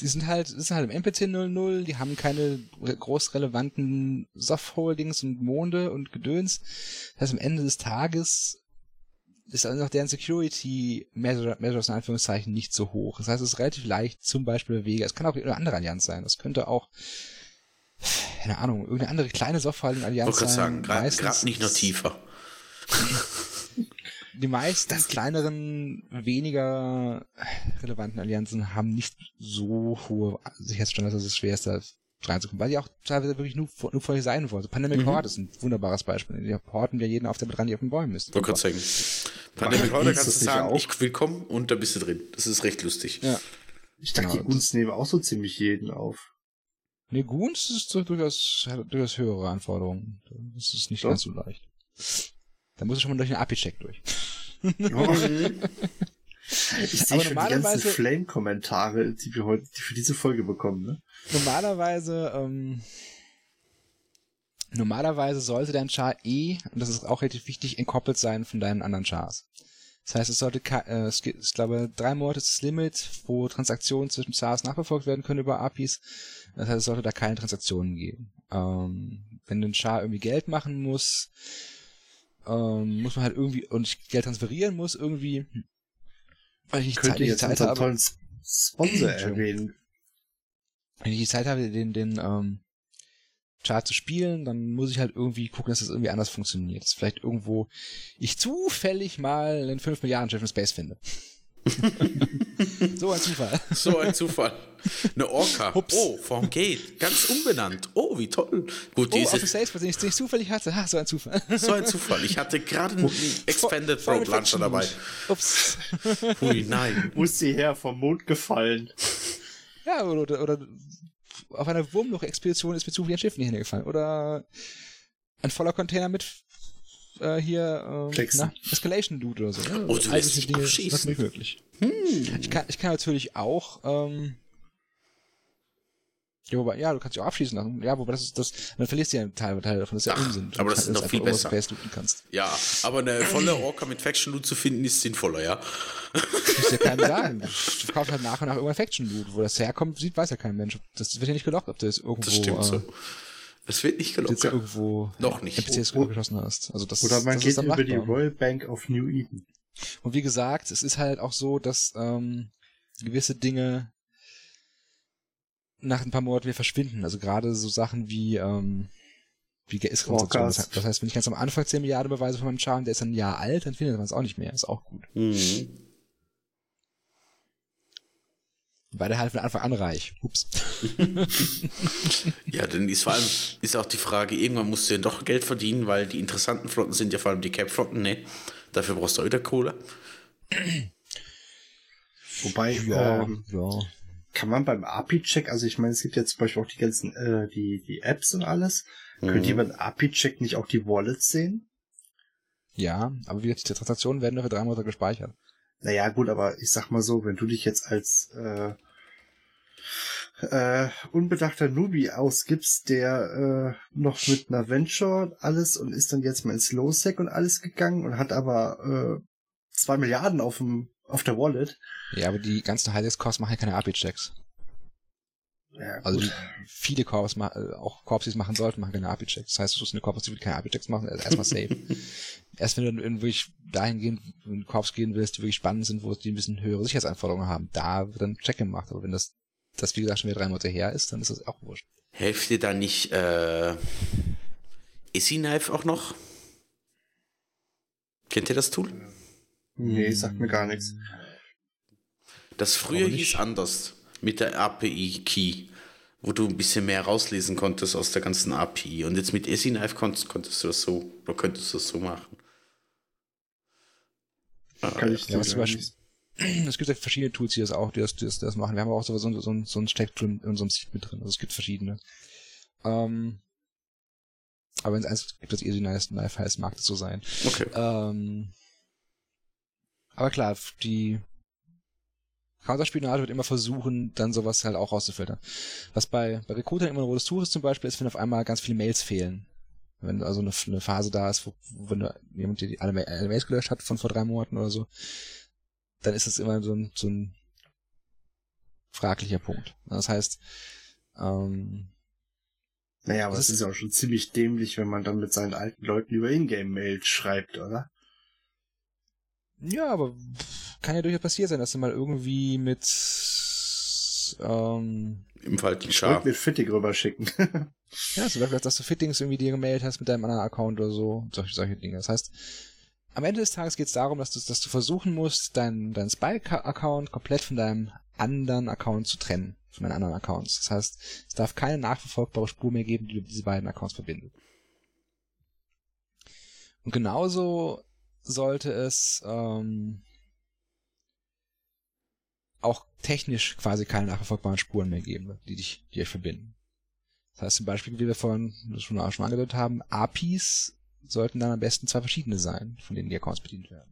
die sind halt, sind halt im MPC 00, die haben keine groß relevanten Soft-Holdings und Monde und Gedöns. Das heißt, am Ende des Tages ist also auch deren Security Measure, Measures in Anführungszeichen nicht so hoch. Das heißt, es ist relativ leicht, zum Beispiel bei Vega. Es kann auch eine andere Allianz sein. Das könnte auch, keine Ahnung, irgendeine andere kleine Ich Soft-Holding-Allianz wollte gerade sein. sagen, gerade nicht noch tiefer. Die meisten kleineren, weniger relevanten Allianzen haben nicht so hohe Sicherheitsstandards, dass es schwer ist, da reinzukommen, weil die auch teilweise wirklich nur, nur vorher sein wollen. So Pandemic Mhm. Horde ist ein wunderbares Beispiel. Die horten ja jeden auf, der dran, die auf den Bäumen ist. Ich wollte gerade sagen, Pandemic Horde kannst das du sagen, auch? ich will kommen und da bist du drin. Das ist recht lustig. Ja. ich dachte, Genau, die Gunst nehmen auch so ziemlich jeden auf. Nee, Goons ist so durchaus, hat durchaus höhere Anforderungen. Das ist nicht Doch. ganz so leicht. Da muss ich schon mal durch einen API-Check durch. Ich sehe schon die ganzen Flame-Kommentare, die wir heute die für diese Folge bekommen, ne? Normalerweise, ähm, normalerweise sollte dein Char eh, und das ist auch relativ wichtig, entkoppelt sein von deinen anderen Chars. Das heißt, es sollte, äh, es gibt, ich glaube, drei Monate ist das Limit, wo Transaktionen zwischen Chars nachverfolgt werden können über APIs. Das heißt, es sollte da keine Transaktionen geben. Ähm, wenn ein Char irgendwie Geld machen muss, ähm, muss man halt irgendwie, und Geld transferieren muss irgendwie, weil ich nicht Zeit, Könnte nicht jetzt Zeit habe. tollen Sponsor erwähnen. wenn ich die Zeit habe, den, den ähm, Chart zu spielen, dann muss ich halt irgendwie gucken, dass das irgendwie anders funktioniert. Dass vielleicht irgendwo ich zufällig mal einen 5 Milliarden Schiff in Space finde. So ein Zufall. So ein Zufall. Eine Orca. Hups. Oh, vom Gate. Ganz umbenannt. Oh, wie toll. Gut, Oh, die auf dem ist Salesforce, den ich, zufällig hatte. Ha, so ein Zufall. so ein Zufall. Ich hatte gerade einen Expanded mit Launcher dabei. Ups. Hui, nein. Muss sie her vom Mond gefallen. Ja, oder, oder, oder auf einer Wurmloch-Expedition ist mir zufällig ein Schiff nicht hingefallen. Oder ein voller Container mit äh, hier äh, na, Escalation Dude oder so. Ne? Oh, du lässt dich Dinge abschießen. sind nicht möglich. Ich, kann, ich kann natürlich auch ähm, ja, wobei, ja, du kannst dich auch abschießen lassen. Ja, wobei das ist das, dann verlierst du ja einen Teil, Teil davon, das ist ja Ach, Unsinn. aber das ist noch viel besser. Ja, aber eine volle Orca mit Faction Loot zu finden, ist sinnvoller, ja. Das muss ja keinem sagen. Du kaufst halt nach und nach irgendwann Faction Loot. Wo das herkommt, sieht, weiß ja kein Mensch. Das wird ja nicht gelockt, ob jetzt irgendwo, Das stimmt äh, so. Es wird nicht ob du jetzt gelockt. irgendwo Noch nicht. NPCs Oh, geschossen hast. Also das, Oder man das geht ist dann über die machbar. Royal Bank of New Eden. Und wie gesagt, es ist halt auch so, dass ähm, gewisse Dinge nach ein paar Monaten wieder verschwinden. Also gerade so Sachen wie ähm, wie. Orcas. Das, heißt- das heißt, wenn ich ganz am Anfang 10 Milliarden Beweise von meinem Charme, der ist ein Jahr alt, dann findet man es auch nicht mehr. Ist auch gut. Mhm. War der halt von Anfang an reich. Ups. ja, dann ist vor allem ist auch die Frage, irgendwann musst du ja doch Geld verdienen, weil die interessanten Flotten sind ja vor allem die Cap-Flotten, ne? Dafür brauchst du auch wieder Kohle. Wobei, Ja, ähm, ja. kann man beim API-Check, also ich meine, es gibt ja zum Beispiel auch die ganzen, äh, die, die Apps und alles. Könnte Mhm. jemand API-Check nicht auch die Wallets sehen? Ja, aber wie gesagt, die Transaktionen werden nur für drei Monate gespeichert. Naja, gut, aber ich sag mal so, wenn du dich jetzt als äh, äh, unbedachter Newbie ausgibst, der äh, noch mit einer Venture alles und ist dann jetzt mal ins Low-Sec und alles gegangen und hat aber äh, zwei Milliarden auf dem auf der Wallet. Ja, aber die ganzen Highlights-Corps machen ja keine API-Checks. Ja, Also viele Corps, ma- äh, auch Corps, die es machen sollten, machen keine API-Checks. Das heißt, du musst eine Corps, die keine API-Checks machen, also erstmal safe. Erst wenn du dann irgendwie dahin gehen, in Corps gehen willst, die wirklich spannend sind, wo die ein bisschen höhere Sicherheitsanforderungen haben, da wird dann ein Check gemacht. Aber wenn das, das wie gesagt schon wieder drei Monate her ist, dann ist das auch wurscht. Helft dir da nicht äh, Easy Knife auch noch? Kennt ihr das Tool? nee, sagt mir gar nichts. Das früher hieß anders mit der API-Key, wo du ein bisschen mehr rauslesen konntest aus der ganzen API. Und jetzt mit Easy Knife konntest, konntest du das so, oder könntest du das so machen. Kann ich Ja, was zum Beispiel- Es gibt ja verschiedene Tools, die das auch, die das, die das, machen. Wir haben auch so, so, so, so ein Stecktool in unserem Seed mit drin. Also es gibt verschiedene. Ähm, aber wenn es eins gibt, das Easy Nice Knife heißt, mag das so sein. Okay. Ähm, aber klar, die Counterspionage wird immer versuchen, dann sowas halt auch rauszufiltern. Was bei, bei Recruitern immer ein rotes Tuch ist zum Beispiel, ist, wenn auf einmal ganz viele Mails fehlen. Wenn also eine, eine Phase da ist, wo, wo wenn jemand die alle, alle Mails gelöscht hat von vor drei Monaten oder so, dann ist es immer so ein, so ein fraglicher Punkt. Das heißt, ähm, Naja, aber Das es ist- ist ja auch schon ziemlich dämlich, wenn man dann mit seinen alten Leuten über Ingame-Mails schreibt, oder? Ja, aber kann ja durchaus passiert sein, dass du mal irgendwie mit ähm, Im Ich Schaf. wollte mir Fittig rüberschicken. ja, zum Beispiel, dass du Fittings irgendwie dir gemeldet hast mit deinem anderen Account oder so, solche, solche Dinge. Das heißt, am Ende des Tages geht es darum, dass du, dass du versuchen musst, deinen dein Spy-Account komplett von deinem anderen Account zu trennen, von deinen anderen Accounts. Das heißt, es darf keine nachverfolgbare Spur mehr geben, die diese beiden Accounts verbindet. Und genauso sollte es ähm, auch technisch quasi keine nachverfolgbaren Spuren mehr geben, die dich, die euch verbinden. Das heißt zum Beispiel, wie wir vorhin schon, schon angedeutet haben, APIs sollten dann am besten zwei verschiedene sein, von denen die Accounts bedient werden.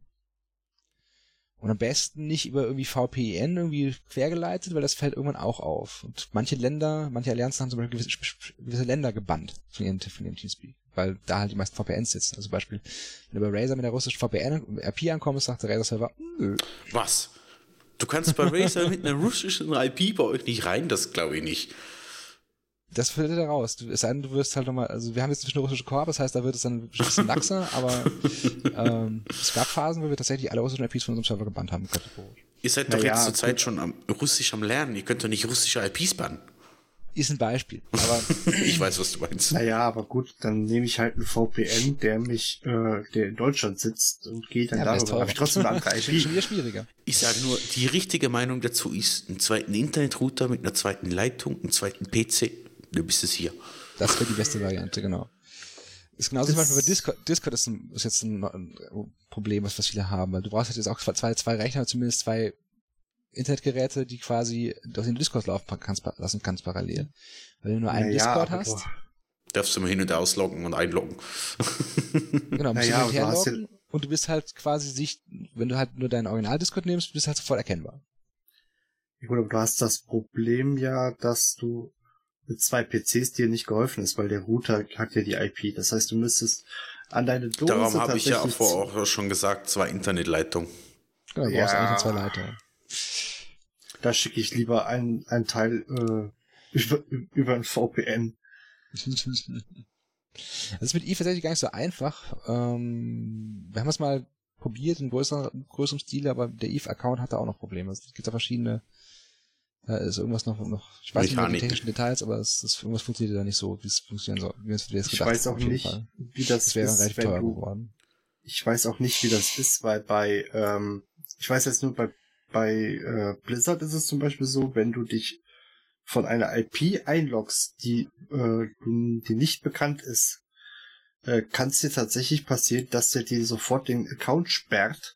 Und am besten nicht über irgendwie VPN irgendwie quergeleitet, weil das fällt irgendwann auch auf. Und manche Länder, manche Allianzen haben zum Beispiel gewisse, gewisse Länder gebannt von ihrem, von ihrem Teamspeak, weil da halt die meisten VPNs sitzen. Also zum Beispiel, wenn du bei Razer mit der russischen VPN-IP ankommst, sagt der Razer-Server, nö, Was? Du kannst bei Razer mit einer russischen IP bei euch nicht rein? Das glaube ich nicht. Das fällt da raus. Du, es sei denn, du wirst halt nochmal, also wir haben jetzt eine russische Core, das heißt, da wird es dann ein bisschen laxer, aber ähm, es gab Phasen, wo wir tatsächlich alle russischen IPs von unserem Server gebannt haben, kategorisch. Ihr seid doch Naja, jetzt zur Zeit schon am, Russisch am Lernen. Ihr könnt doch nicht russische IPs bannen. Ist ein Beispiel. Aber Ich weiß, was du meinst. naja, aber gut, dann nehme ich halt einen VPN, der mich, äh, der in Deutschland sitzt und gehe dann ja, darüber. Habe ich trotzdem eine andere Schon, wieder schwieriger. Ich sage nur, die richtige Meinung dazu ist, einen zweiten Internetrouter mit einer zweiten Leitung, einen zweiten PC, du bist es hier. Das wäre die beste Variante, genau. Ist genauso zum Beispiel bei Discord. Discord ist, ein, ist jetzt ein, ein Problem, was, was viele haben, weil du brauchst halt jetzt auch zwei, zwei Rechner, zumindest zwei Internetgeräte, die quasi aus dem Discord laufen kannst, lassen kannst parallel. Weil du nur einen Naja, Discord hast, Darfst du mal hin und ausloggen und einloggen. genau, musst Naja, du hin und aber du und du bist halt quasi sich, wenn du halt nur deinen Original-Discord nimmst, bist du halt sofort erkennbar. Ja, Gut, aber du hast das Problem ja, dass du mit zwei PCs dir nicht geholfen ist, weil der Router hat ja die IP. Das heißt, du müsstest an deine Dose Darum habe ich ja tatsächlich vorher auch schon gesagt, zwei Internetleitungen. Genau, du Ja. brauchst eigentlich nur zwei Leiter. Da schicke ich lieber einen, einen Teil äh, über, über ein VPN. Das ist mit Eve tatsächlich gar nicht so einfach. Ähm, wir haben es mal probiert in größerem, größerem Stil, aber der Eve-Account hatte auch noch Probleme. Es gibt da verschiedene, da ist irgendwas noch, noch ich weiß nicht mehr die technischen Details, aber es, es, irgendwas funktioniert da nicht so, wie es funktionieren soll. Wie es es Ich gedacht weiß auch nicht, Fall. wie das, Das wäre ist, relativ teuer du, geworden. Ich weiß auch nicht, wie das ist, weil bei, ähm, ich weiß jetzt nur bei bei äh, Blizzard ist es zum Beispiel so, wenn du dich von einer IP einloggst, die, äh, die nicht bekannt ist, äh, kann es dir tatsächlich passieren, dass der dir sofort den Account sperrt,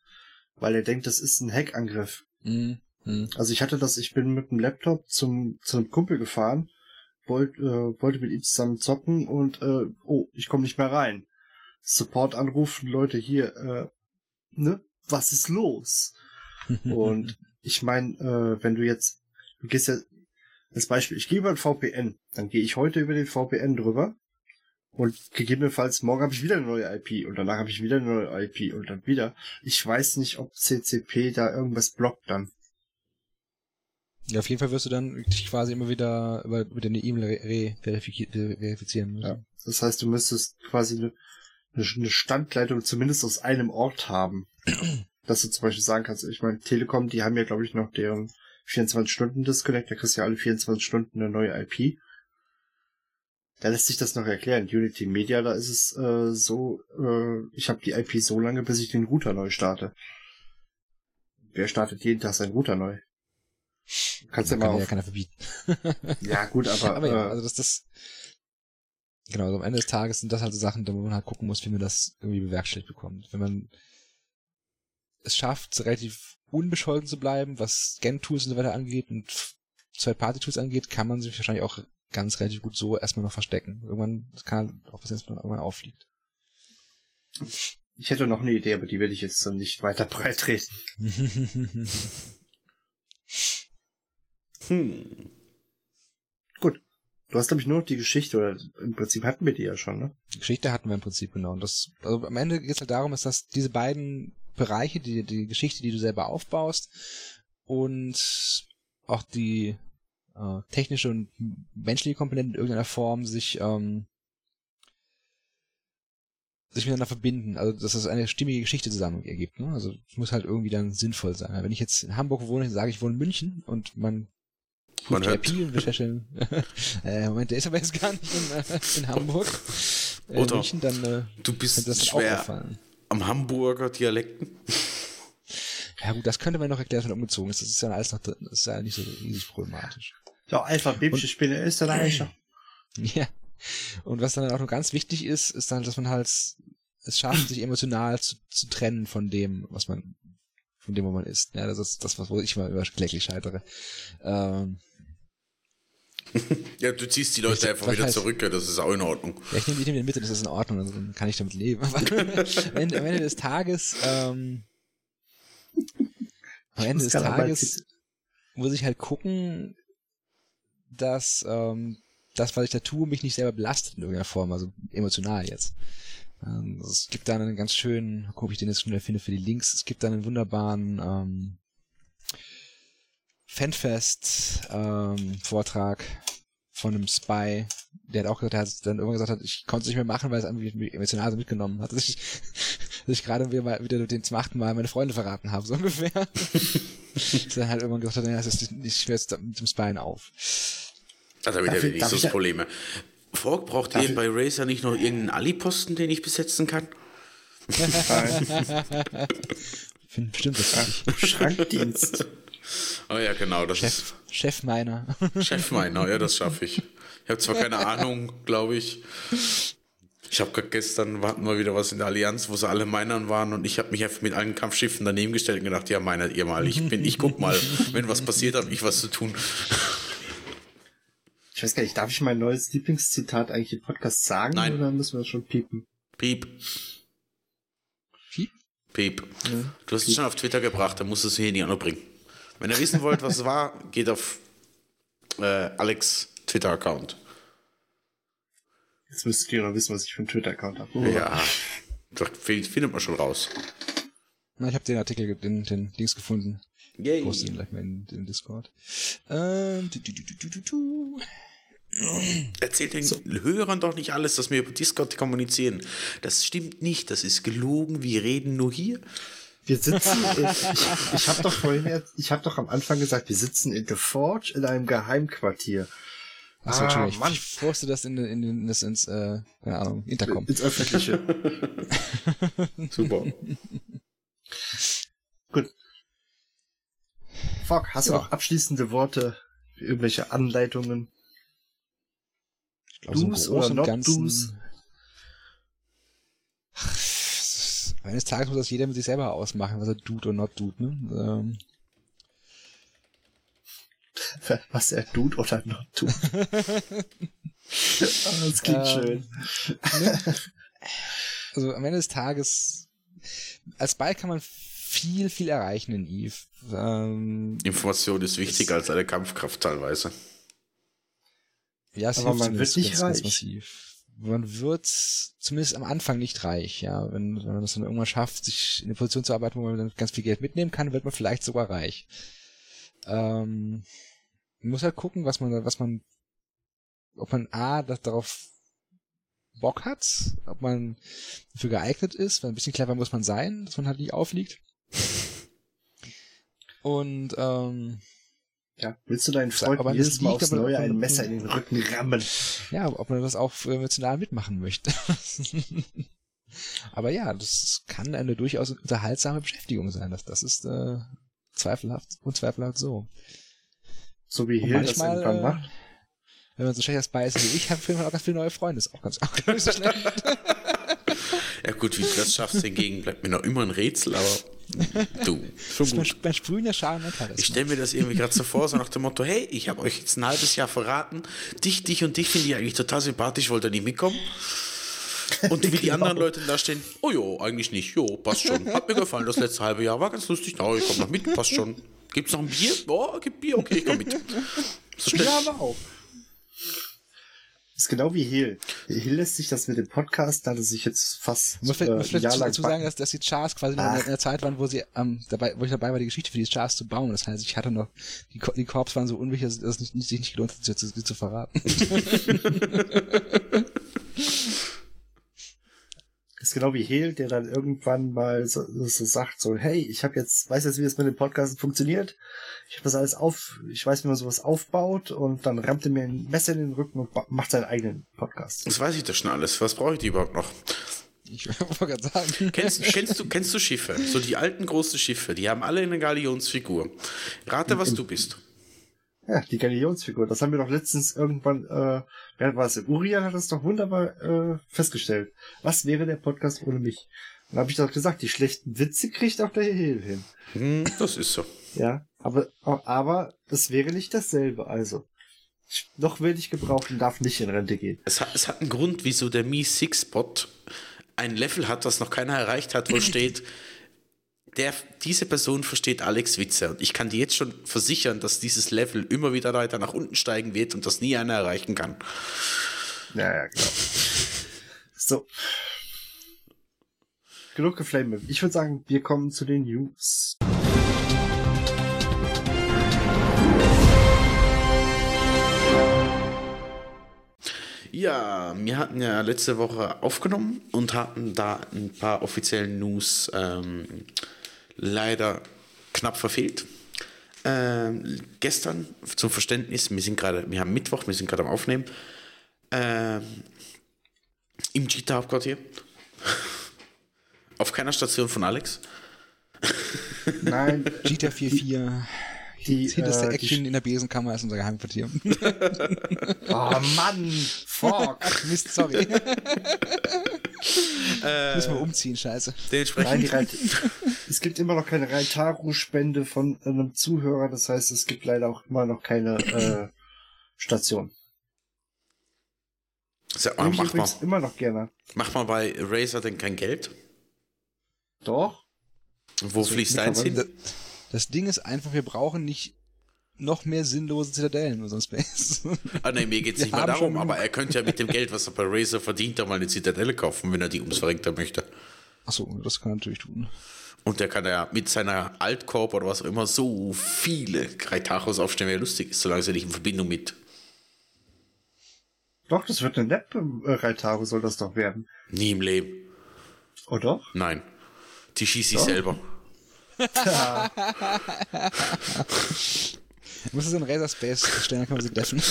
weil er denkt, das ist ein Hackangriff. Mhm. Mhm. Also ich hatte das, ich bin mit dem Laptop zum, zu einem Kumpel gefahren, wollt, äh, wollte mit ihm zusammen zocken und äh, oh, ich komme nicht mehr rein. Support anrufen, Leute hier, äh, ne, was ist los? Und ich meine, äh, wenn du jetzt, du gehst ja, als Beispiel, ich gehe über ein VPN, dann gehe ich heute über den VPN drüber und gegebenenfalls morgen habe ich wieder eine neue IP und danach habe ich wieder eine neue IP und dann wieder. Ich weiß nicht, ob CCP da irgendwas blockt dann. Ja, auf jeden Fall wirst du dann quasi immer wieder über, über deine E-Mail re-verifizieren müssen. Ja. Das heißt, du müsstest quasi eine, eine Standleitung zumindest aus einem Ort haben. dass du zum Beispiel sagen kannst, ich meine, Telekom, die haben ja, glaube ich, noch deren 24-Stunden-Disconnect, da kriegst du ja alle 24 Stunden eine neue IP. Da lässt sich das noch erklären. Unity Media, da ist es äh, so, äh, ich habe die IP so lange, bis ich den Router neu starte. Wer startet jeden Tag seinen Router neu? Kannst ja mal kann auf... ja keiner verbieten. ja, gut, aber. aber ja, äh, also das, das. Genau, also am Ende des Tages sind das halt so Sachen, da man halt gucken muss, wie man das irgendwie bewerkstelligt bekommt. Wenn man es schafft, relativ unbescholten zu bleiben, was Scan-Tools und so weiter angeht und Third-Party-Tools angeht, kann man sich wahrscheinlich auch ganz relativ gut so erstmal noch verstecken. Irgendwann kann halt auch passieren, dass man irgendwann auffliegt. Ich hätte noch eine Idee, aber die werde ich jetzt nicht weiter breit treten. hm. Gut. Du hast, glaube ich, nur noch die Geschichte, oder im Prinzip hatten wir die ja schon, ne? Die Geschichte hatten wir im Prinzip, genau. Und das, also am Ende geht es halt darum, dass diese beiden Bereiche, die, die Geschichte, die du selber aufbaust und auch die äh, technische und menschliche Komponente in irgendeiner Form sich ähm, sich miteinander verbinden, also dass das eine stimmige Geschichte zusammen ergibt. Ne? Also es muss halt irgendwie dann sinnvoll sein. Wenn ich jetzt in Hamburg wohne, sage ich wohne in München und man man hört. äh, Moment, der ist aber jetzt gar nicht in, äh, in Hamburg. Äh, Oder München, dann, äh, du bist das schwer am Hamburger Dialekten. Ja gut, das könnte man noch erklären, wenn man umgezogen ist. Das ist ja alles noch drin. Das ist ja nicht so riesig problematisch. Ja, alphabetische Spiele Österreicher. Ja. Und was dann auch noch ganz wichtig ist, ist dann, dass man halt es schafft, sich emotional zu, zu trennen von dem, was man, von dem, wo man ist. Ja, das ist das, was wo ich mal über kläglich scheitere. Ähm, ja, du ziehst die Leute ich, einfach wieder heißt, zurück, ja, das ist auch in Ordnung. Ja, ich nehme die in Mitte, das ist in Ordnung, also dann kann ich damit leben. Aber am Ende, am Ende des Tages, ähm, am Ende des Tages muss ich halt gucken, dass ähm, das, was ich da tue, mich nicht selber belastet in irgendeiner Form, also emotional jetzt. Ähm, es gibt da einen ganz schönen, guck, ob ich den jetzt schnell finde für die Links, es gibt da einen wunderbaren ähm, Fanfest ähm, von einem Spy, der hat auch gesagt, er hat dann irgendwann gesagt hat, ich konnte es nicht mehr machen, weil es irgendwie emotional so mitgenommen hat, dass ich, dass ich gerade wieder, wieder den zum achten Mal meine Freunde verraten habe, so ungefähr. er halt irgendwann gesagt hat, ja, ist, ich höre jetzt mit dem Spy auf. Also wieder die nächste Probleme. Fork braucht ihr bei Razer nicht noch irgendeinen Ali-Posten, den ich besetzen kann? Nein. Bestimmt das. Schrankdienst. Oh ja, genau. Das Chef, ist Chef meiner. Chef meiner, ja, das schaffe ich. Ich habe zwar keine Ahnung, glaube ich. Ich habe gestern hatten wir wieder was in der Allianz, wo sie alle Minern waren und ich habe mich einfach mit allen Kampfschiffen daneben gestellt und gedacht, ja, meinert ihr mal, ich bin, ich guck mal, wenn was passiert, habe ich was zu tun. Ich weiß gar nicht, darf ich mein neues Lieblingszitat eigentlich im Podcast sagen Nein. oder müssen wir das schon piepen? Piep. Piep? Piep. Ja. Du hast es schon auf Twitter gebracht, da musst du es hier nicht auch noch bringen. Wenn ihr wissen wollt, was es war, geht auf äh, Alex Twitter-Account. Jetzt müsstet ihr noch wissen, was ich für einen Twitter-Account habe. Oh. Ja, das findet man schon raus. Na, ich habe den Artikel, den, den Links gefunden. Yay. Ich poste ihn gleich mal in, in Discord. Ähm, du, du, du, du, du. Erzählt den so. Hörern doch nicht alles, dass wir über Discord kommunizieren. Das stimmt nicht, das ist gelogen, wir reden nur hier. Wir sitzen, in, ich, ich habe doch vorhin, ich habe doch am Anfang gesagt, wir sitzen in The Forge in einem Geheimquartier. Achso, ah, ich, ich forste das in, in, in das ins, äh, keine Ahnung, Intercom. Ins Öffentliche. Super. Gut. Fuck, hast du Ja. noch abschließende Worte? Irgendwelche Anleitungen? Ich glaube, so Do's oder not Ganzen. do's? Eines Tages muss das jeder mit sich selber ausmachen, was er tut oder not tut, ne? Ähm, Was er tut oder not tut. Ah, das klingt Ähm, schön. also am Ende des Tages, als Ball kann man viel, viel erreichen in Eve. Ähm, Information ist wichtiger als eine Kampfkraft teilweise. ja, es Aber man wird nicht ganz, ganz reich. massiv. Man wird zumindest am Anfang nicht reich, ja. Wenn, wenn man das dann irgendwann schafft, sich in eine Position zu arbeiten, wo man dann ganz viel Geld mitnehmen kann, wird man vielleicht sogar reich. Ähm, man muss halt gucken, was man, was man, ob man A, das darauf Bock hat, ob man dafür geeignet ist, weil ein bisschen clever muss man sein, dass man halt nicht aufliegt. Und ähm, Ja, willst du deinen Freund das jedes Mal liegt aufs Neue ein Messer in den Rücken rammen? ja, ob man das auch emotional mitmachen möchte. Aber ja, das kann eine durchaus unterhaltsame Beschäftigung sein. Das, das ist äh, zweifelhaft, unzweifelhaft so. So wie Hill das irgendwann äh, macht. Wenn man so schlecht dabei ist wie ich, habe ich auch ganz viele neue Freunde. Ist auch ganz auch so schlecht. Gut, wie du das schaffst hingegen, bleibt mir noch immer ein Rätsel, aber du, schon gut. beim Sprühen der Charisma. Ich stelle mir das irgendwie gerade so vor, so nach dem Motto, hey, ich habe euch jetzt ein halbes Jahr verraten, dich, dich und dich finde ich eigentlich total sympathisch, wollt ihr nicht mitkommen? Und wie die anderen Leute da stehen, oh jo, eigentlich nicht, jo, passt schon. Hat mir gefallen, das letzte halbe Jahr war ganz lustig, na, ich komme noch mit, passt schon. Gibt's noch ein Bier? Oh, gibt Bier, okay, ich komm mit. So schnell. Ja, aber auch. Ist genau wie Hill. Hill lässt sich das mit dem Podcast, da hat er sich jetzt fast Man muss vielleicht, äh, muss vielleicht dazu sagen, dass, dass die Charts quasi Ach. der, in der Zeit waren, wo sie ähm, dabei, wo ich dabei war, die Geschichte für die Charts zu bauen. Das heißt, ich hatte noch, die, die Korps waren so unwichtig, dass es nicht, sich nicht gelohnt hat, sie zu, sie zu verraten. ist genau wie Hill, der dann irgendwann mal so, so sagt, so, hey, ich habe jetzt, weiß jetzt, wie das mit dem Podcast funktioniert. Ich habe das alles auf, ich weiß, wie man sowas aufbaut und dann rammt er mir ein Messer in den Rücken und macht seinen eigenen Podcast. Das weiß ich doch schon alles. Was brauche ich die überhaupt noch? Ich wollte gerade sagen. Kennst, kennst, du, kennst du Schiffe? So die alten großen Schiffe, die haben alle eine Galionsfigur. Rate, was du bist. Ja, die Galionsfigur. Das haben wir doch letztens irgendwann, äh, wer war es? Urian hat das doch wunderbar äh, festgestellt. Was wäre der Podcast ohne mich? Dann habe ich doch gesagt, die schlechten Witze kriegt auch der Hill hin. Hm, das ist so. Ja, aber, aber es wäre nicht dasselbe, also. Noch werde ich gebraucht und darf nicht in Rente gehen. Es hat, es hat einen Grund, wieso der Mi Six Bot ein Level hat, das noch keiner erreicht hat, wo steht, der, diese Person versteht Alex Witze. Und ich kann dir jetzt schon versichern, dass dieses Level immer wieder weiter nach unten steigen wird und das nie einer erreichen kann. Ja, ja, genau. So. Genug geflamed. Ich würde sagen, wir kommen zu den News. Ja, wir hatten ja letzte Woche aufgenommen und hatten da ein paar offiziellen News ähm, leider knapp verfehlt. Ähm, gestern zum Verständnis, wir sind gerade, wir haben Mittwoch, wir sind gerade am Aufnehmen. Ähm, Im Cheetah-Hauptquartier. Auf keiner Station von Alex. Nein, GTA 4.4. die, Das hinterste äh, Action die, in der Besenkammer ist unser Geheimquartier. Oh Mann, fuck. Ach Mist, sorry. Müssen wir umziehen, scheiße. Nein, Dementsprechend Reit es gibt immer noch keine Reitaru-Spende von einem Zuhörer, das heißt, es gibt leider auch immer noch keine äh, Station. Sag mal, ich mach, mal, immer noch gerne. mach mal bei Razer denn kein Geld. Doch? Wo fließt deins hin? Das Ding ist einfach, wir brauchen nicht noch mehr sinnlose Zitadellen in unserem Space. Ah, nee, mir geht es nicht mal haben darum, aber er könnte ja mit dem Geld, was er bei Razer verdient, auch mal eine Zitadelle kaufen, wenn er die ums Verrenkter möchte. Achso, das kann er natürlich tun. Und der kann ja mit seiner Altkorb oder was auch immer so viele Kreitachos aufstellen, wie er lustig ist, solange sie nicht in Verbindung mit Doch, das wird eine nette äh, soll das doch werden. nie im Leben. Oh doch? Nein. Die schießt sich Doch. selber. Du musst es in Razor Space stellen, dann können wir sie treffen.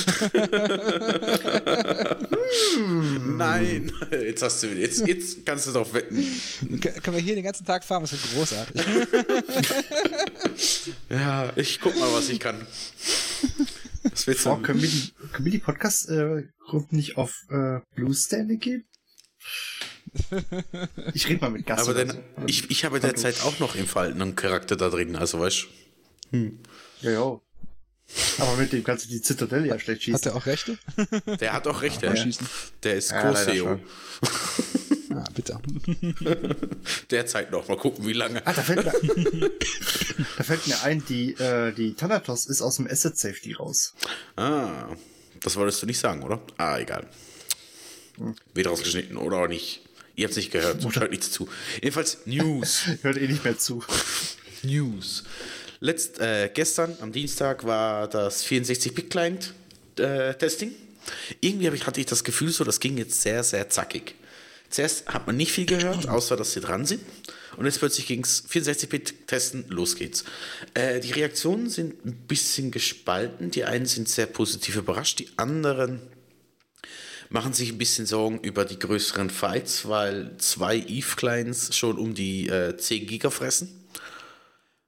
Nein, jetzt hast du jetzt, jetzt kannst du doch wetten. können wir hier den ganzen Tag fahren, das wird großartig. Ja, ich guck mal, was ich kann. Was willst Oh, du? können wir die, können wir die Podcast-Gruppen nicht auf äh, Blue Stanley gehen? Ich rede mal mit Gast. Aber oder dann, so. ich, ich habe derzeit auch noch im Fall einen Charakter da drin, also weißt du. Ja, ja. Aber mit dem kannst du die Zitadelle ja schlecht Hat schießen. er auch Rechte? Der hat auch recht, Mal der, schießen. der ist Ja, Co-SEO. Ah, bitte. Derzeit noch, mal gucken, wie lange. Ah, da fällt mir, da fällt mir ein, die, äh, die Thanatos ist aus dem Asset Safety raus. Ah, das wolltest du nicht sagen, oder? Ah, egal. Wird rausgeschnitten oder auch nicht. Ihr habt es nicht gehört, hört nichts zu. Jedenfalls News. Hört eh nicht mehr zu. News. Letzt, äh, gestern am Dienstag war das 64-Bit-Client äh. Irgendwie ich, hatte ich das Gefühl, so das ging jetzt sehr, sehr zackig. Zuerst hat man nicht viel gehört, außer dass sie dran sind. Und jetzt plötzlich ging es 64-Bit testen, los geht's. Äh, die Reaktionen sind ein bisschen gespalten. Die einen sind sehr positiv überrascht, die anderen machen sich ein bisschen Sorgen über die größeren Fights, weil zwei Eve-Clients schon um die äh, 10 Giga fressen.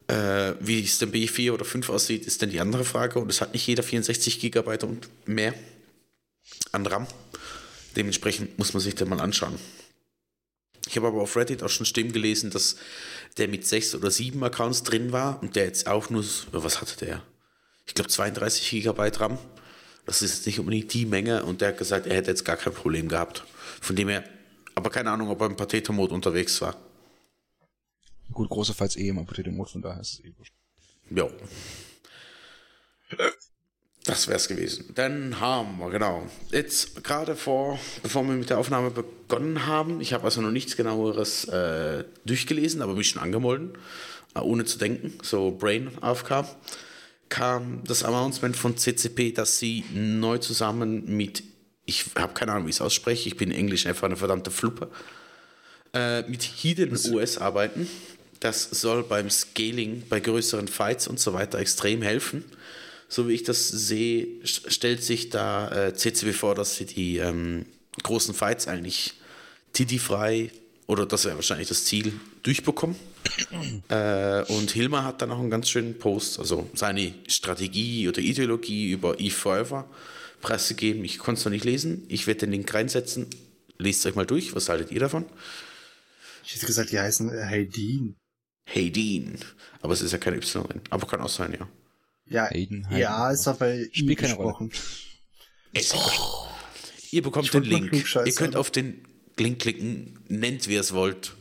Äh, wie es denn B4 oder 5 aussieht, ist dann die andere Frage. Und es hat nicht jeder 64 Gigabyte und mehr an RAM. Dementsprechend muss man sich den mal anschauen. Ich habe aber auf Reddit auch schon Stimmen gelesen, dass der mit sechs oder sieben Accounts drin war und der jetzt auch nur, was hatte der? Ich glaube 32 Gigabyte RAM. Das ist jetzt nicht unbedingt die Menge und der hat gesagt, er hätte jetzt gar kein Problem gehabt. Von dem her, aber keine Ahnung, ob er im Patheto-Mode unterwegs war. Gut, große Falls eh im Potato Mode, von daher ist es eh wurscht. Ja. Das wär's gewesen. Dann haben wir, genau. Jetzt gerade vor, bevor wir mit der Aufnahme begonnen haben, ich habe also noch nichts genaueres äh, durchgelesen, aber mich schon angemolden, äh, ohne zu denken, so Brain aufkam, kam das Announcement von CCP, dass sie neu zusammen mit, ich habe keine Ahnung, wie ich es ausspreche, ich bin in Englisch einfach eine verdammte Fluppe, äh, mit Hidden OS arbeiten. Das soll beim Scaling, bei größeren Fights und so weiter extrem helfen. So wie ich das sehe, st- stellt sich da äh, CCP vor, dass sie die ähm, großen Fights eigentlich TD-frei oder das wäre wahrscheinlich das Ziel, durchbekommen. äh, und Hilmar hat dann auch einen ganz schönen Post, also seine Strategie oder Ideologie über Eve Forever preisgegeben. Ich konnte es noch nicht lesen. Ich werde den Link reinsetzen. Lest euch mal durch. Was haltet ihr davon? Ich hätte gesagt, die heißen äh, Hey Dean. Hey Dean. Aber es ist ja kein Y. Aber kann auch sein, ja. Ja, Hayden, ja, Hayden. ist doch bei Spielt ihm keine Rolle. gesprochen. Ist egal. Ihr bekommt den Link. Ihr könnt auf den Link klicken, nennt wie ihr es wollt.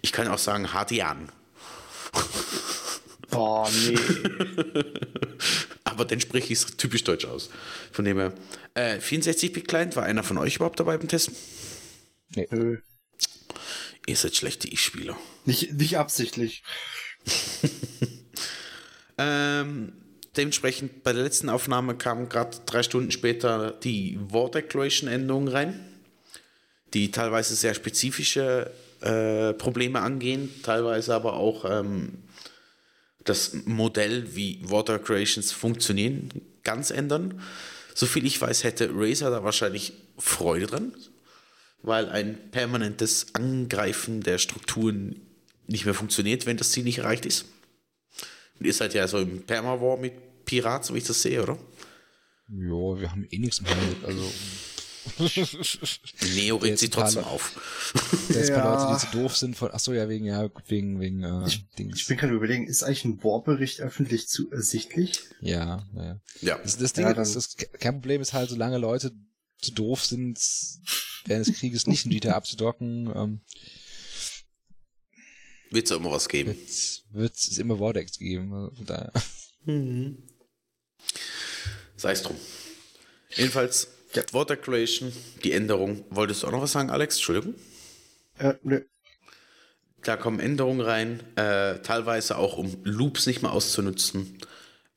Ich kann auch sagen, Hadian. Boah, nee. Aber dann spreche ich es typisch deutsch aus. Von dem her. Äh, 64-Bit-Client, war einer von euch überhaupt dabei beim Testen? Nö. Ihr seid schlechte Ich-Spieler. Nicht, nicht absichtlich. Ähm, dementsprechend bei der letzten Aufnahme kam gerade drei Stunden später die War Declaration Änderung rein, die teilweise sehr spezifische äh, Probleme angehen, teilweise aber auch ähm, das Modell, wie War Declarations funktionieren, ganz ändern. Soviel ich weiß, hätte Razer da wahrscheinlich Freude dran, weil ein permanentes Angreifen der Strukturen nicht mehr funktioniert, wenn das Ziel nicht erreicht ist. Und ihr seid ja so im Perma-War mit Pirat, so wie ich das sehe, oder? Jo, wir haben eh nichts im Handel, also. Neo regt sie paar trotzdem auf. Jetzt ein paar Ja. Leute, die zu doof sind von, ach so, ja, wegen, ja, wegen, wegen, äh, Ich Dings. bin gerade überlegen, ist eigentlich ein War-Bericht öffentlich zu ersichtlich? ja, ja, ja. Ja. Das, das Ding Ja, ist, das kein Problem ist halt, solange Leute zu doof sind, während des Krieges nicht in GTA abzudocken, ähm, Wird es immer was geben. wird es immer Vordex geben. Also daher. Sei es drum. Jedenfalls, Ja. War Declaration, die Änderung. Wolltest du auch noch was sagen, Alex? Entschuldigung. Äh, nö. Da kommen Änderungen rein, äh, teilweise auch um Loops nicht mehr auszunutzen.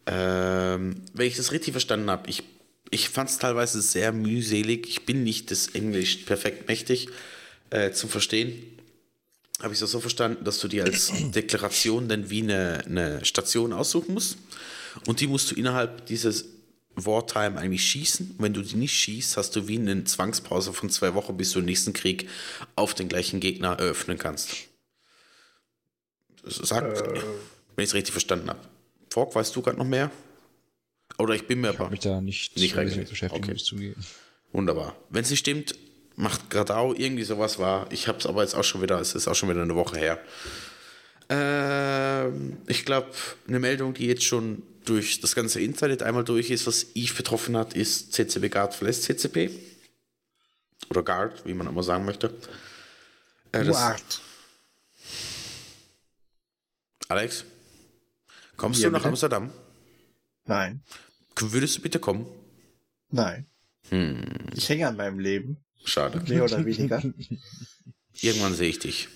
Ähm, wenn ich das richtig verstanden habe, ich, ich fand es teilweise sehr mühselig. Ich bin nicht des Englisch perfekt mächtig äh, zum Verstehen. Habe ich das so verstanden, dass du dir als Deklaration dann wie eine, eine Station aussuchen musst. Und die musst du innerhalb dieses Wartime eigentlich schießen. Wenn du die nicht schießt, hast du wie eine Zwangspause von zwei Wochen, bis du den nächsten Krieg auf den gleichen Gegner eröffnen kannst. Das sagt, Äh. wenn ich es richtig verstanden habe. Fork, weißt du gerade noch mehr? Oder ich bin mir Ich aber mich da nicht, Nicht beschäftigt, Okay. muss ich zugeben. wunderbar. Wenn es nicht stimmt, macht Gradau irgendwie sowas war. Ich habe es aber jetzt auch schon wieder, es ist auch schon wieder eine Woche her. Ähm, ich glaube, eine Meldung, die jetzt schon durch das ganze Internet einmal durch ist, was Eve betroffen hat, ist CCP Guard verlässt CCP. Oder Guard, wie man immer sagen möchte. Äh, Art. Alex, kommst Ja, du nach bitte? Amsterdam? Nein, Würdest du bitte kommen? nein. Hm, Ich hänge an meinem Leben, schade. mehr oder weniger. Irgendwann sehe ich dich.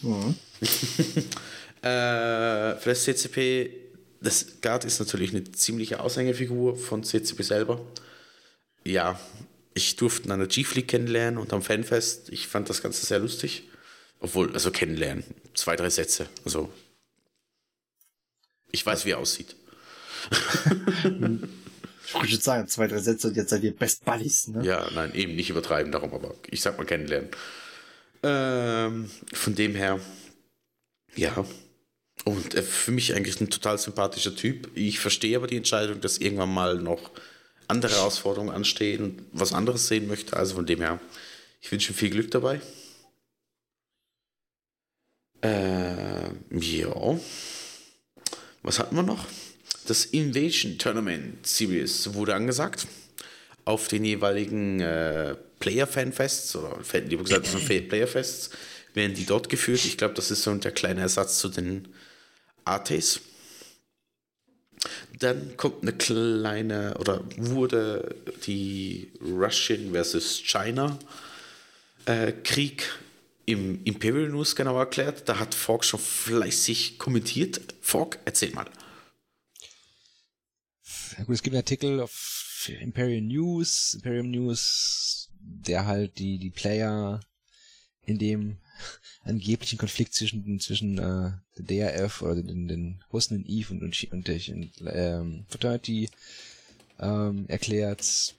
Mhm. Äh, für das CCP, das Guard ist natürlich eine ziemliche Aushängefigur von CCP selber. Ja, ich durfte ihn an der G-Fleet kennenlernen und am Fanfest. Ich fand das Ganze sehr lustig. Obwohl, also kennenlernen. Zwei, drei Sätze. Also, ich weiß, wie er aussieht. Ich wollte zwei, drei Sätze und jetzt seid ihr Best Buddies, ne? Ja, nein, eben nicht übertreiben darum, aber ich sag mal kennenlernen. Ähm, von dem her, ja. Und äh, für mich eigentlich ein total sympathischer Typ. Ich verstehe aber die Entscheidung, dass irgendwann mal noch andere Herausforderungen anstehen und was anderes sehen möchte. Also von dem her, ich wünsche ihm viel Glück dabei. Äh, ja. Was hatten wir noch? Das Invasion Tournament Series wurde angesagt auf den jeweiligen äh, Player-Fanfests oder Fan- lieber gesagt so Player-Fests werden die dort geführt. Ich glaube, das ist so der kleine Ersatz zu den ATs. Dann kommt eine kleine oder wurde die Russian versus China äh, Krieg im Imperial News genau erklärt. Da hat Fork schon fleißig kommentiert. Fork, erzähl mal. Gut, es gibt einen Artikel auf Imperial News, Imperial News, der halt die, die Player in dem angeblichen Konflikt zwischen, zwischen äh, der DRF oder den, den Russen in Eve und, und, und der ähm, Fraternity ähm, erklärt.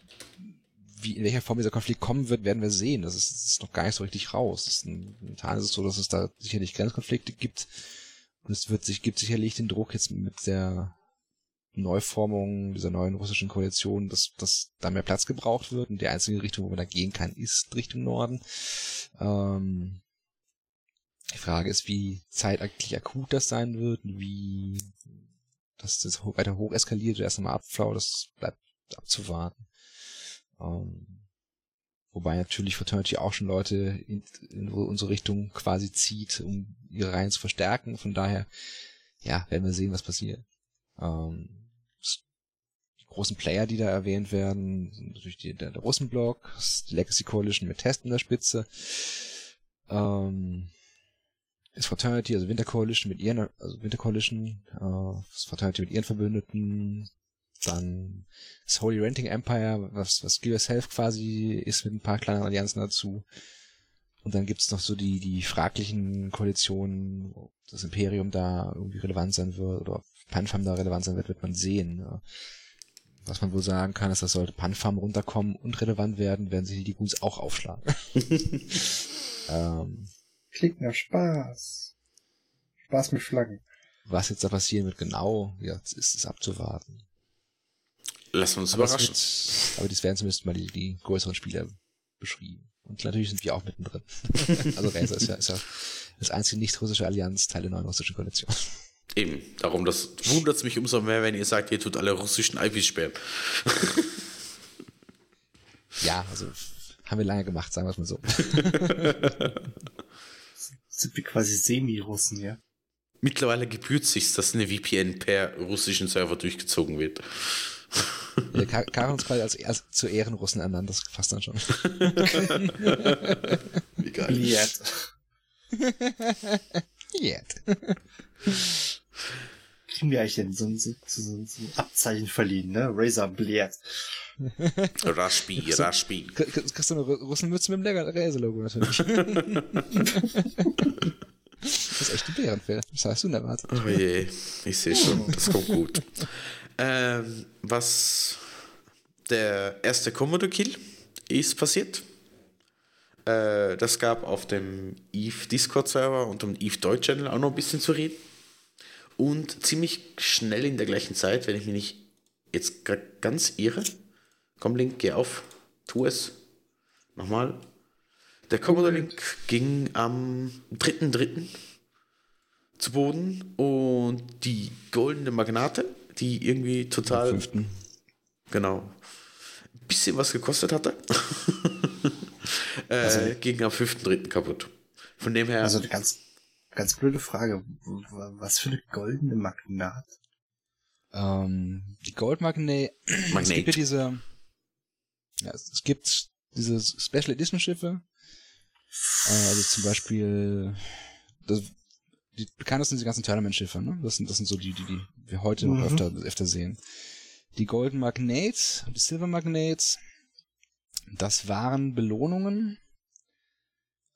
Wie, in welcher Form dieser Konflikt kommen wird, werden wir sehen. Das ist, das ist noch gar nicht so richtig raus. Ist ein, momentan ist es so, dass es da sicherlich Grenzkonflikte gibt. Und es wird sich, gibt sicherlich den Druck jetzt mit der Neuformung dieser neuen russischen Koalition, dass, dass da mehr Platz gebraucht wird und die einzige Richtung, wo man da gehen kann, ist Richtung Norden. Ähm, die Frage ist, wie zeitlich akut das sein wird, wie dass das weiter hoch eskaliert oder erst einmal abflaut, das bleibt abzuwarten. Ähm, wobei natürlich Fraternity auch schon Leute in, in unsere Richtung quasi zieht, um ihre Reihen zu verstärken. Von daher, ja, werden wir sehen, was passiert. Ähm, großen Player, die da erwähnt werden, natürlich die, der, der Russenblock, die Legacy Coalition mit Test in der Spitze, ähm, das Fraternity, also Winter Coalition mit ihren, also Winter Coalition, äh, das Fraternity mit ihren Verbündeten, dann das Holy Renting Empire, was, was Give Yourself quasi ist mit ein paar kleinen Allianzen dazu. Und dann gibt's noch so die, die fraglichen Koalitionen, ob das Imperium da irgendwie relevant sein wird oder ob Panfam da relevant sein wird, wird man sehen. Was man wohl sagen kann, ist, dass sollte Panfam runterkommen und relevant werden, werden sich die Goons auch aufschlagen. ähm, Klingt nach Spaß. Spaß mit Flaggen. was jetzt da passieren wird, genau, ja, ist es abzuwarten. Lassen wir uns Aber, überraschen. wird, aber dies werden zumindest mal die, die größeren Spieler beschrieben. Und natürlich sind wir auch mittendrin. also Razer ist ja, ist ja das einzige nicht-russische Allianz, Teil der neuen russischen Koalition. Eben, darum das wundert es mich umso mehr, wenn ihr sagt, ihr tut alle russischen IPs sperren. Ja, also haben wir lange gemacht, sagen wir es mal so. Sind wir quasi Semi-Russen, ja? Mittlerweile gebührt sich, dass eine VPN per russischen Server durchgezogen wird. Wir kamen uns quasi als, als zu Ehrenrussen ernannt, das passt dann schon. Wie geil. Yet. Yet. Kriegen wir eigentlich denn so ein, so, so, so, ein Abzeichen verliehen, ne? Razor Blät. K- k- Kriegst du eine Ru- Russenmütze mit dem Laser-Logo natürlich. Das ist echt ein Bärenfell. Das hast du nicht erwartet. Oh je, ich sehe schon, das kommt gut. Ähm, was der erste Komodo-Kill ist passiert. Äh, das gab auf dem Eve Discord-Server und dem Eve Deutsch-Channel auch noch ein bisschen zu reden. Und ziemlich schnell in der gleichen Zeit, wenn ich mich nicht jetzt ganz irre. Komm, Link, geh auf. Tu es. Nochmal. Der Commodore Link ging am 3.3. zu Boden und die goldene Magnate, die irgendwie total. Fünften. Genau. Ein bisschen was gekostet hatte. äh, ging am 5.3. kaputt. Von dem her. Also eine ganz, ganz blöde Frage. Was für eine goldene Magnat? Ähm, die Gold Magnate. Es gibt ja diese. Ja, es, gibt diese Special Edition Schiffe. Äh, also zum Beispiel. Das, die bekanntesten sind die ganzen Tournament-Schiffe, ne? Das sind, das sind so die, die, die wir heute noch Mhm. öfter, öfter sehen. Die Golden Magnates, die Silver Magnates, das waren Belohnungen.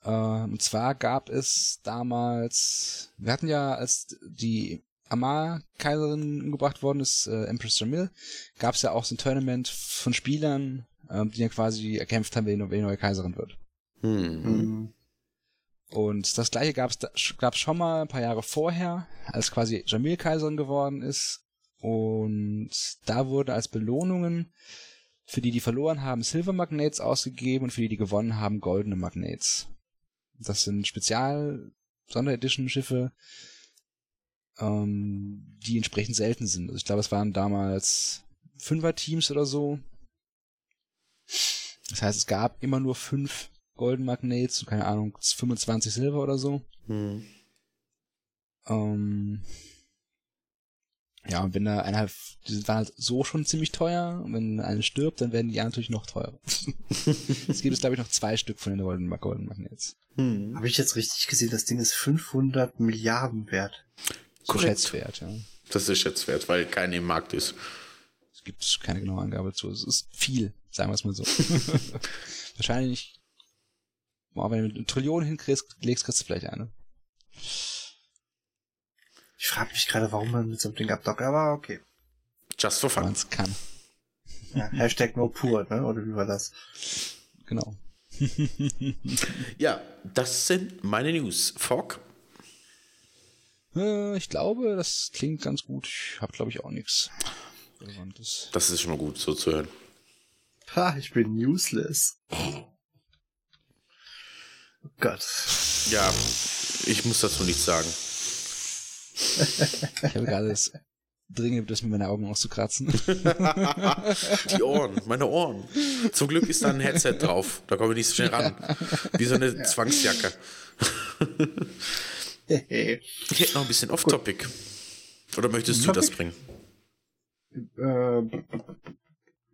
Äh, und zwar gab es damals, wir hatten ja, als die Amar-Kaiserin umgebracht worden ist, äh, Empress Jamil, gab es ja auch so ein Tournament von Spielern, äh, die ja quasi erkämpft haben, wer die neue Kaiserin wird. Hm. Hm. Und das gleiche gab es gab's schon mal ein paar Jahre vorher, als quasi Jamil Kaiserin geworden ist. Und da wurde als Belohnungen für die, die verloren haben, Silver Magnates ausgegeben und für die, die gewonnen haben, goldene Magnates. Das sind Spezial Sonderedition Schiffe, ähm, die entsprechend selten sind. Also ich glaube, es waren damals Fünfer-Teams oder so. Das heißt, es gab immer nur fünf Golden Magnates, keine Ahnung, 25 Silber oder so. Hm. Ähm, ja, und wenn da einer, die waren halt so schon ziemlich teuer, und wenn einer stirbt, dann werden die natürlich noch teurer. es gibt es, glaube ich, noch zwei Stück von den Golden, Golden Magnates. Hm. Habe ich jetzt richtig gesehen, das Ding ist 500 Milliarden wert. So Korrekt. Schätzwert, ja. Das ist schätzwert, weil keiner im Markt ist. Es gibt keine genaue Angabe zu. Es ist viel, sagen wir es mal so. Wahrscheinlich, boah, wenn du eine Trillion hinkriegst, legst, kriegst du vielleicht eine. Ich frage mich gerade, warum man mit so einem Ding abdockt, aber okay. Just for Wenn man fun. es kann. Ja, Hashtag no pur, ne? Oder wie war das? Genau. Ja, das sind meine News. Fogg? Äh, ich glaube, das klingt ganz gut. Ich habe, glaube ich, auch nichts Relevantes. Das ist schon mal gut, so zu hören. Ha, ich bin useless. Oh Gott. Ja, ich muss dazu nichts sagen. Ich habe gerade das dringende Bedürfnis, mir meine Augen auszukratzen. Die Ohren, meine Ohren. Zum Glück ist da ein Headset drauf. Da komme ich nicht so schnell ran. Wie so eine Zwangsjacke. Hehe. Ich hätte noch ein bisschen Off-Topic. Oder möchtest du das bringen? äh,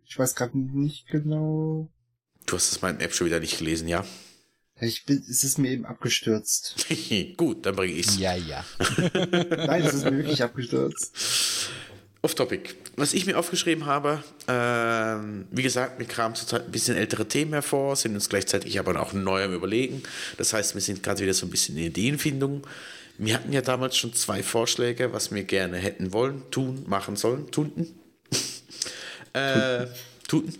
ich weiß gerade nicht genau. Du hast es meinem App schon wieder nicht gelesen, ja? Ich bin, es ist mir eben abgestürzt. Gut, dann bringe ich's. ja, ja. Nein, es ist mir wirklich abgestürzt. Off-Topic. Was ich mir aufgeschrieben habe, ähm, wie gesagt, mir kamen zurzeit ein bisschen ältere Themen hervor, sind uns gleichzeitig aber auch neu am Überlegen. Das heißt, wir sind gerade wieder so ein bisschen in Ideenfindung. Wir hatten ja damals schon zwei Vorschläge, was wir gerne hätten wollen, tun, machen sollen, tunten. äh, tuten.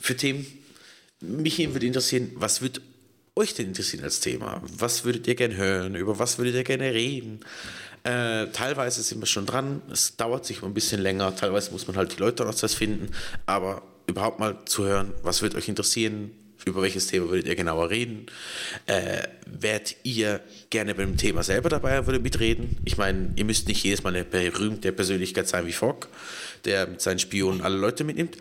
Für Themen. Mich würde interessieren, was wird euch denn interessieren als Thema? Was würdet ihr gerne hören? Über was würdet ihr gerne reden? Äh, teilweise sind wir schon dran. Es dauert sich ein bisschen länger. Teilweise muss man halt die Leute noch das finden. Aber überhaupt mal zu hören, was wird euch interessieren? Über welches Thema würdet ihr genauer reden? Äh, wärt ihr gerne beim Thema selber dabei würdet mitreden? Ich meine, ihr müsst nicht jedes Mal eine berühmte Persönlichkeit sein wie Fogg, der mit seinen Spionen alle Leute mitnimmt.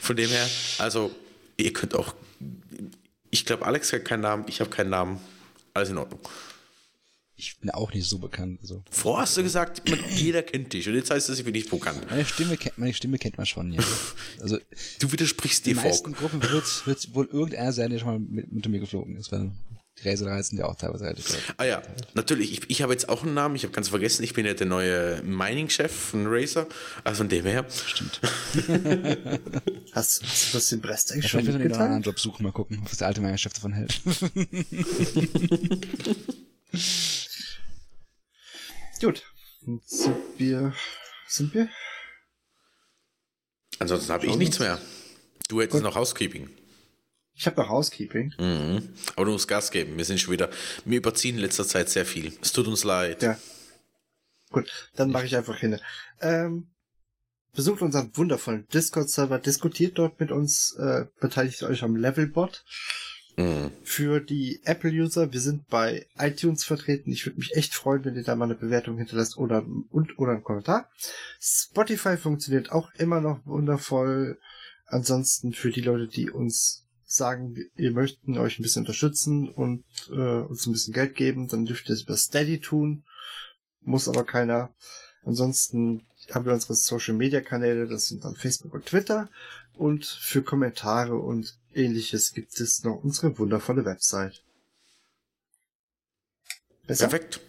Von dem her, also, ihr könnt auch. Ich glaube, Alex hat keinen Namen, ich habe keinen Namen. Alles in Ordnung. Ich bin auch nicht so bekannt. Also. Vorher hast du gesagt, jeder kennt dich. Und jetzt heißt es, ich bin nicht bekannt. Meine Stimme kennt, meine Stimme kennt man schon, ja. Also, Du widersprichst in dir den meisten vor. Gruppen wird, wird wohl irgendeiner sein, der schon mal mit, unter mir geflogen ist. Weil 3 sind ja auch teilweise relativ. Ah ja, natürlich. Ich, ich habe jetzt auch einen Namen. Ich habe ganz vergessen. Ich bin ja der neue Mining-Chef von Razer. Also von dem her. Stimmt. Hast, hast du das in Brest eigentlich Ja, schon wir noch einen anderen mitgeteilt? Job suchen, mal gucken, was der alte Meisterchef davon hält. Gut. Und sind wir, sind wir? Ansonsten habe ich nichts mehr. Du hättest noch Housekeeping. Ich habe noch Housekeeping. Mhm. Aber du musst Gas geben. Wir sind schon wieder, wir überziehen in letzter Zeit sehr viel. Es tut uns leid. Ja. Gut, dann mache ich einfach hin. Ähm, besucht unseren wundervollen Discord-Server, diskutiert dort mit uns, äh, beteiligt euch am Levelbot. Mhm. Für die Apple-User, wir sind bei iTunes vertreten. Ich würde mich echt freuen, wenn ihr da mal eine Bewertung hinterlasst oder, und, oder einen Kommentar. Spotify funktioniert auch immer noch wundervoll. Ansonsten für die Leute, die uns sagen, ihr möchten euch ein bisschen unterstützen und äh, uns ein bisschen Geld geben, dann dürft ihr es über Steady tun. Muss aber keiner. Ansonsten haben wir unsere Social Media Kanäle, das sind dann Facebook und Twitter. Und für Kommentare und ähnliches gibt es noch unsere wundervolle Website. Besser? Perfekt.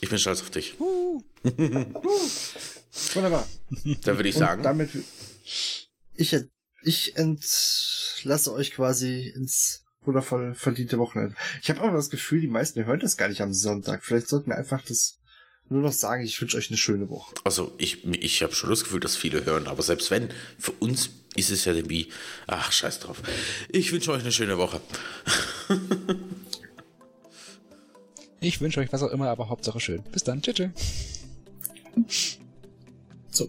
Ich bin stolz auf dich. Wunderbar. Da würde ich Und sagen, damit, ich, ich entlasse euch quasi ins wundervoll verdiente Wochenende. Ich habe aber das Gefühl, die meisten hören das gar nicht am Sonntag. Vielleicht sollten wir einfach das nur noch sagen, ich wünsche euch eine schöne Woche. also ich, ich habe schon das Gefühl, dass viele hören, aber selbst wenn, für uns ist es ja irgendwie, ach, scheiß drauf. Ich wünsche euch eine schöne Woche. Ich wünsche euch was auch immer, aber Hauptsache schön. Bis dann. Tschüss. tschüss. So.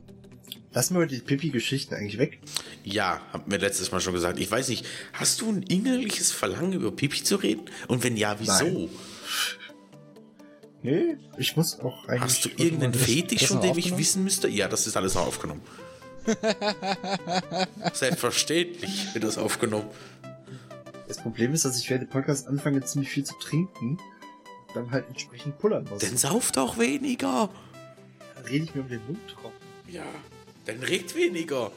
Lassen wir die Pipi-Geschichten eigentlich weg. Ja, haben wir letztes Mal schon gesagt. Ich weiß nicht, hast du ein innerliches Verlangen, über Pipi zu reden? Und wenn ja, wieso? Nein. Nee, ich muss auch eigentlich. Hast du irgendeinen Fetisch, von dem ich wissen müsste? Ja, das ist alles noch aufgenommen. Selbstverständlich wird das aufgenommen. Das Problem ist, dass ich während dem Podcast anfange, ziemlich viel zu trinken. Dann halt entsprechend pullern muss. Dann sauft auch weniger. Dann rede ich mir um den Mund trocken. Ja, dann regt weniger.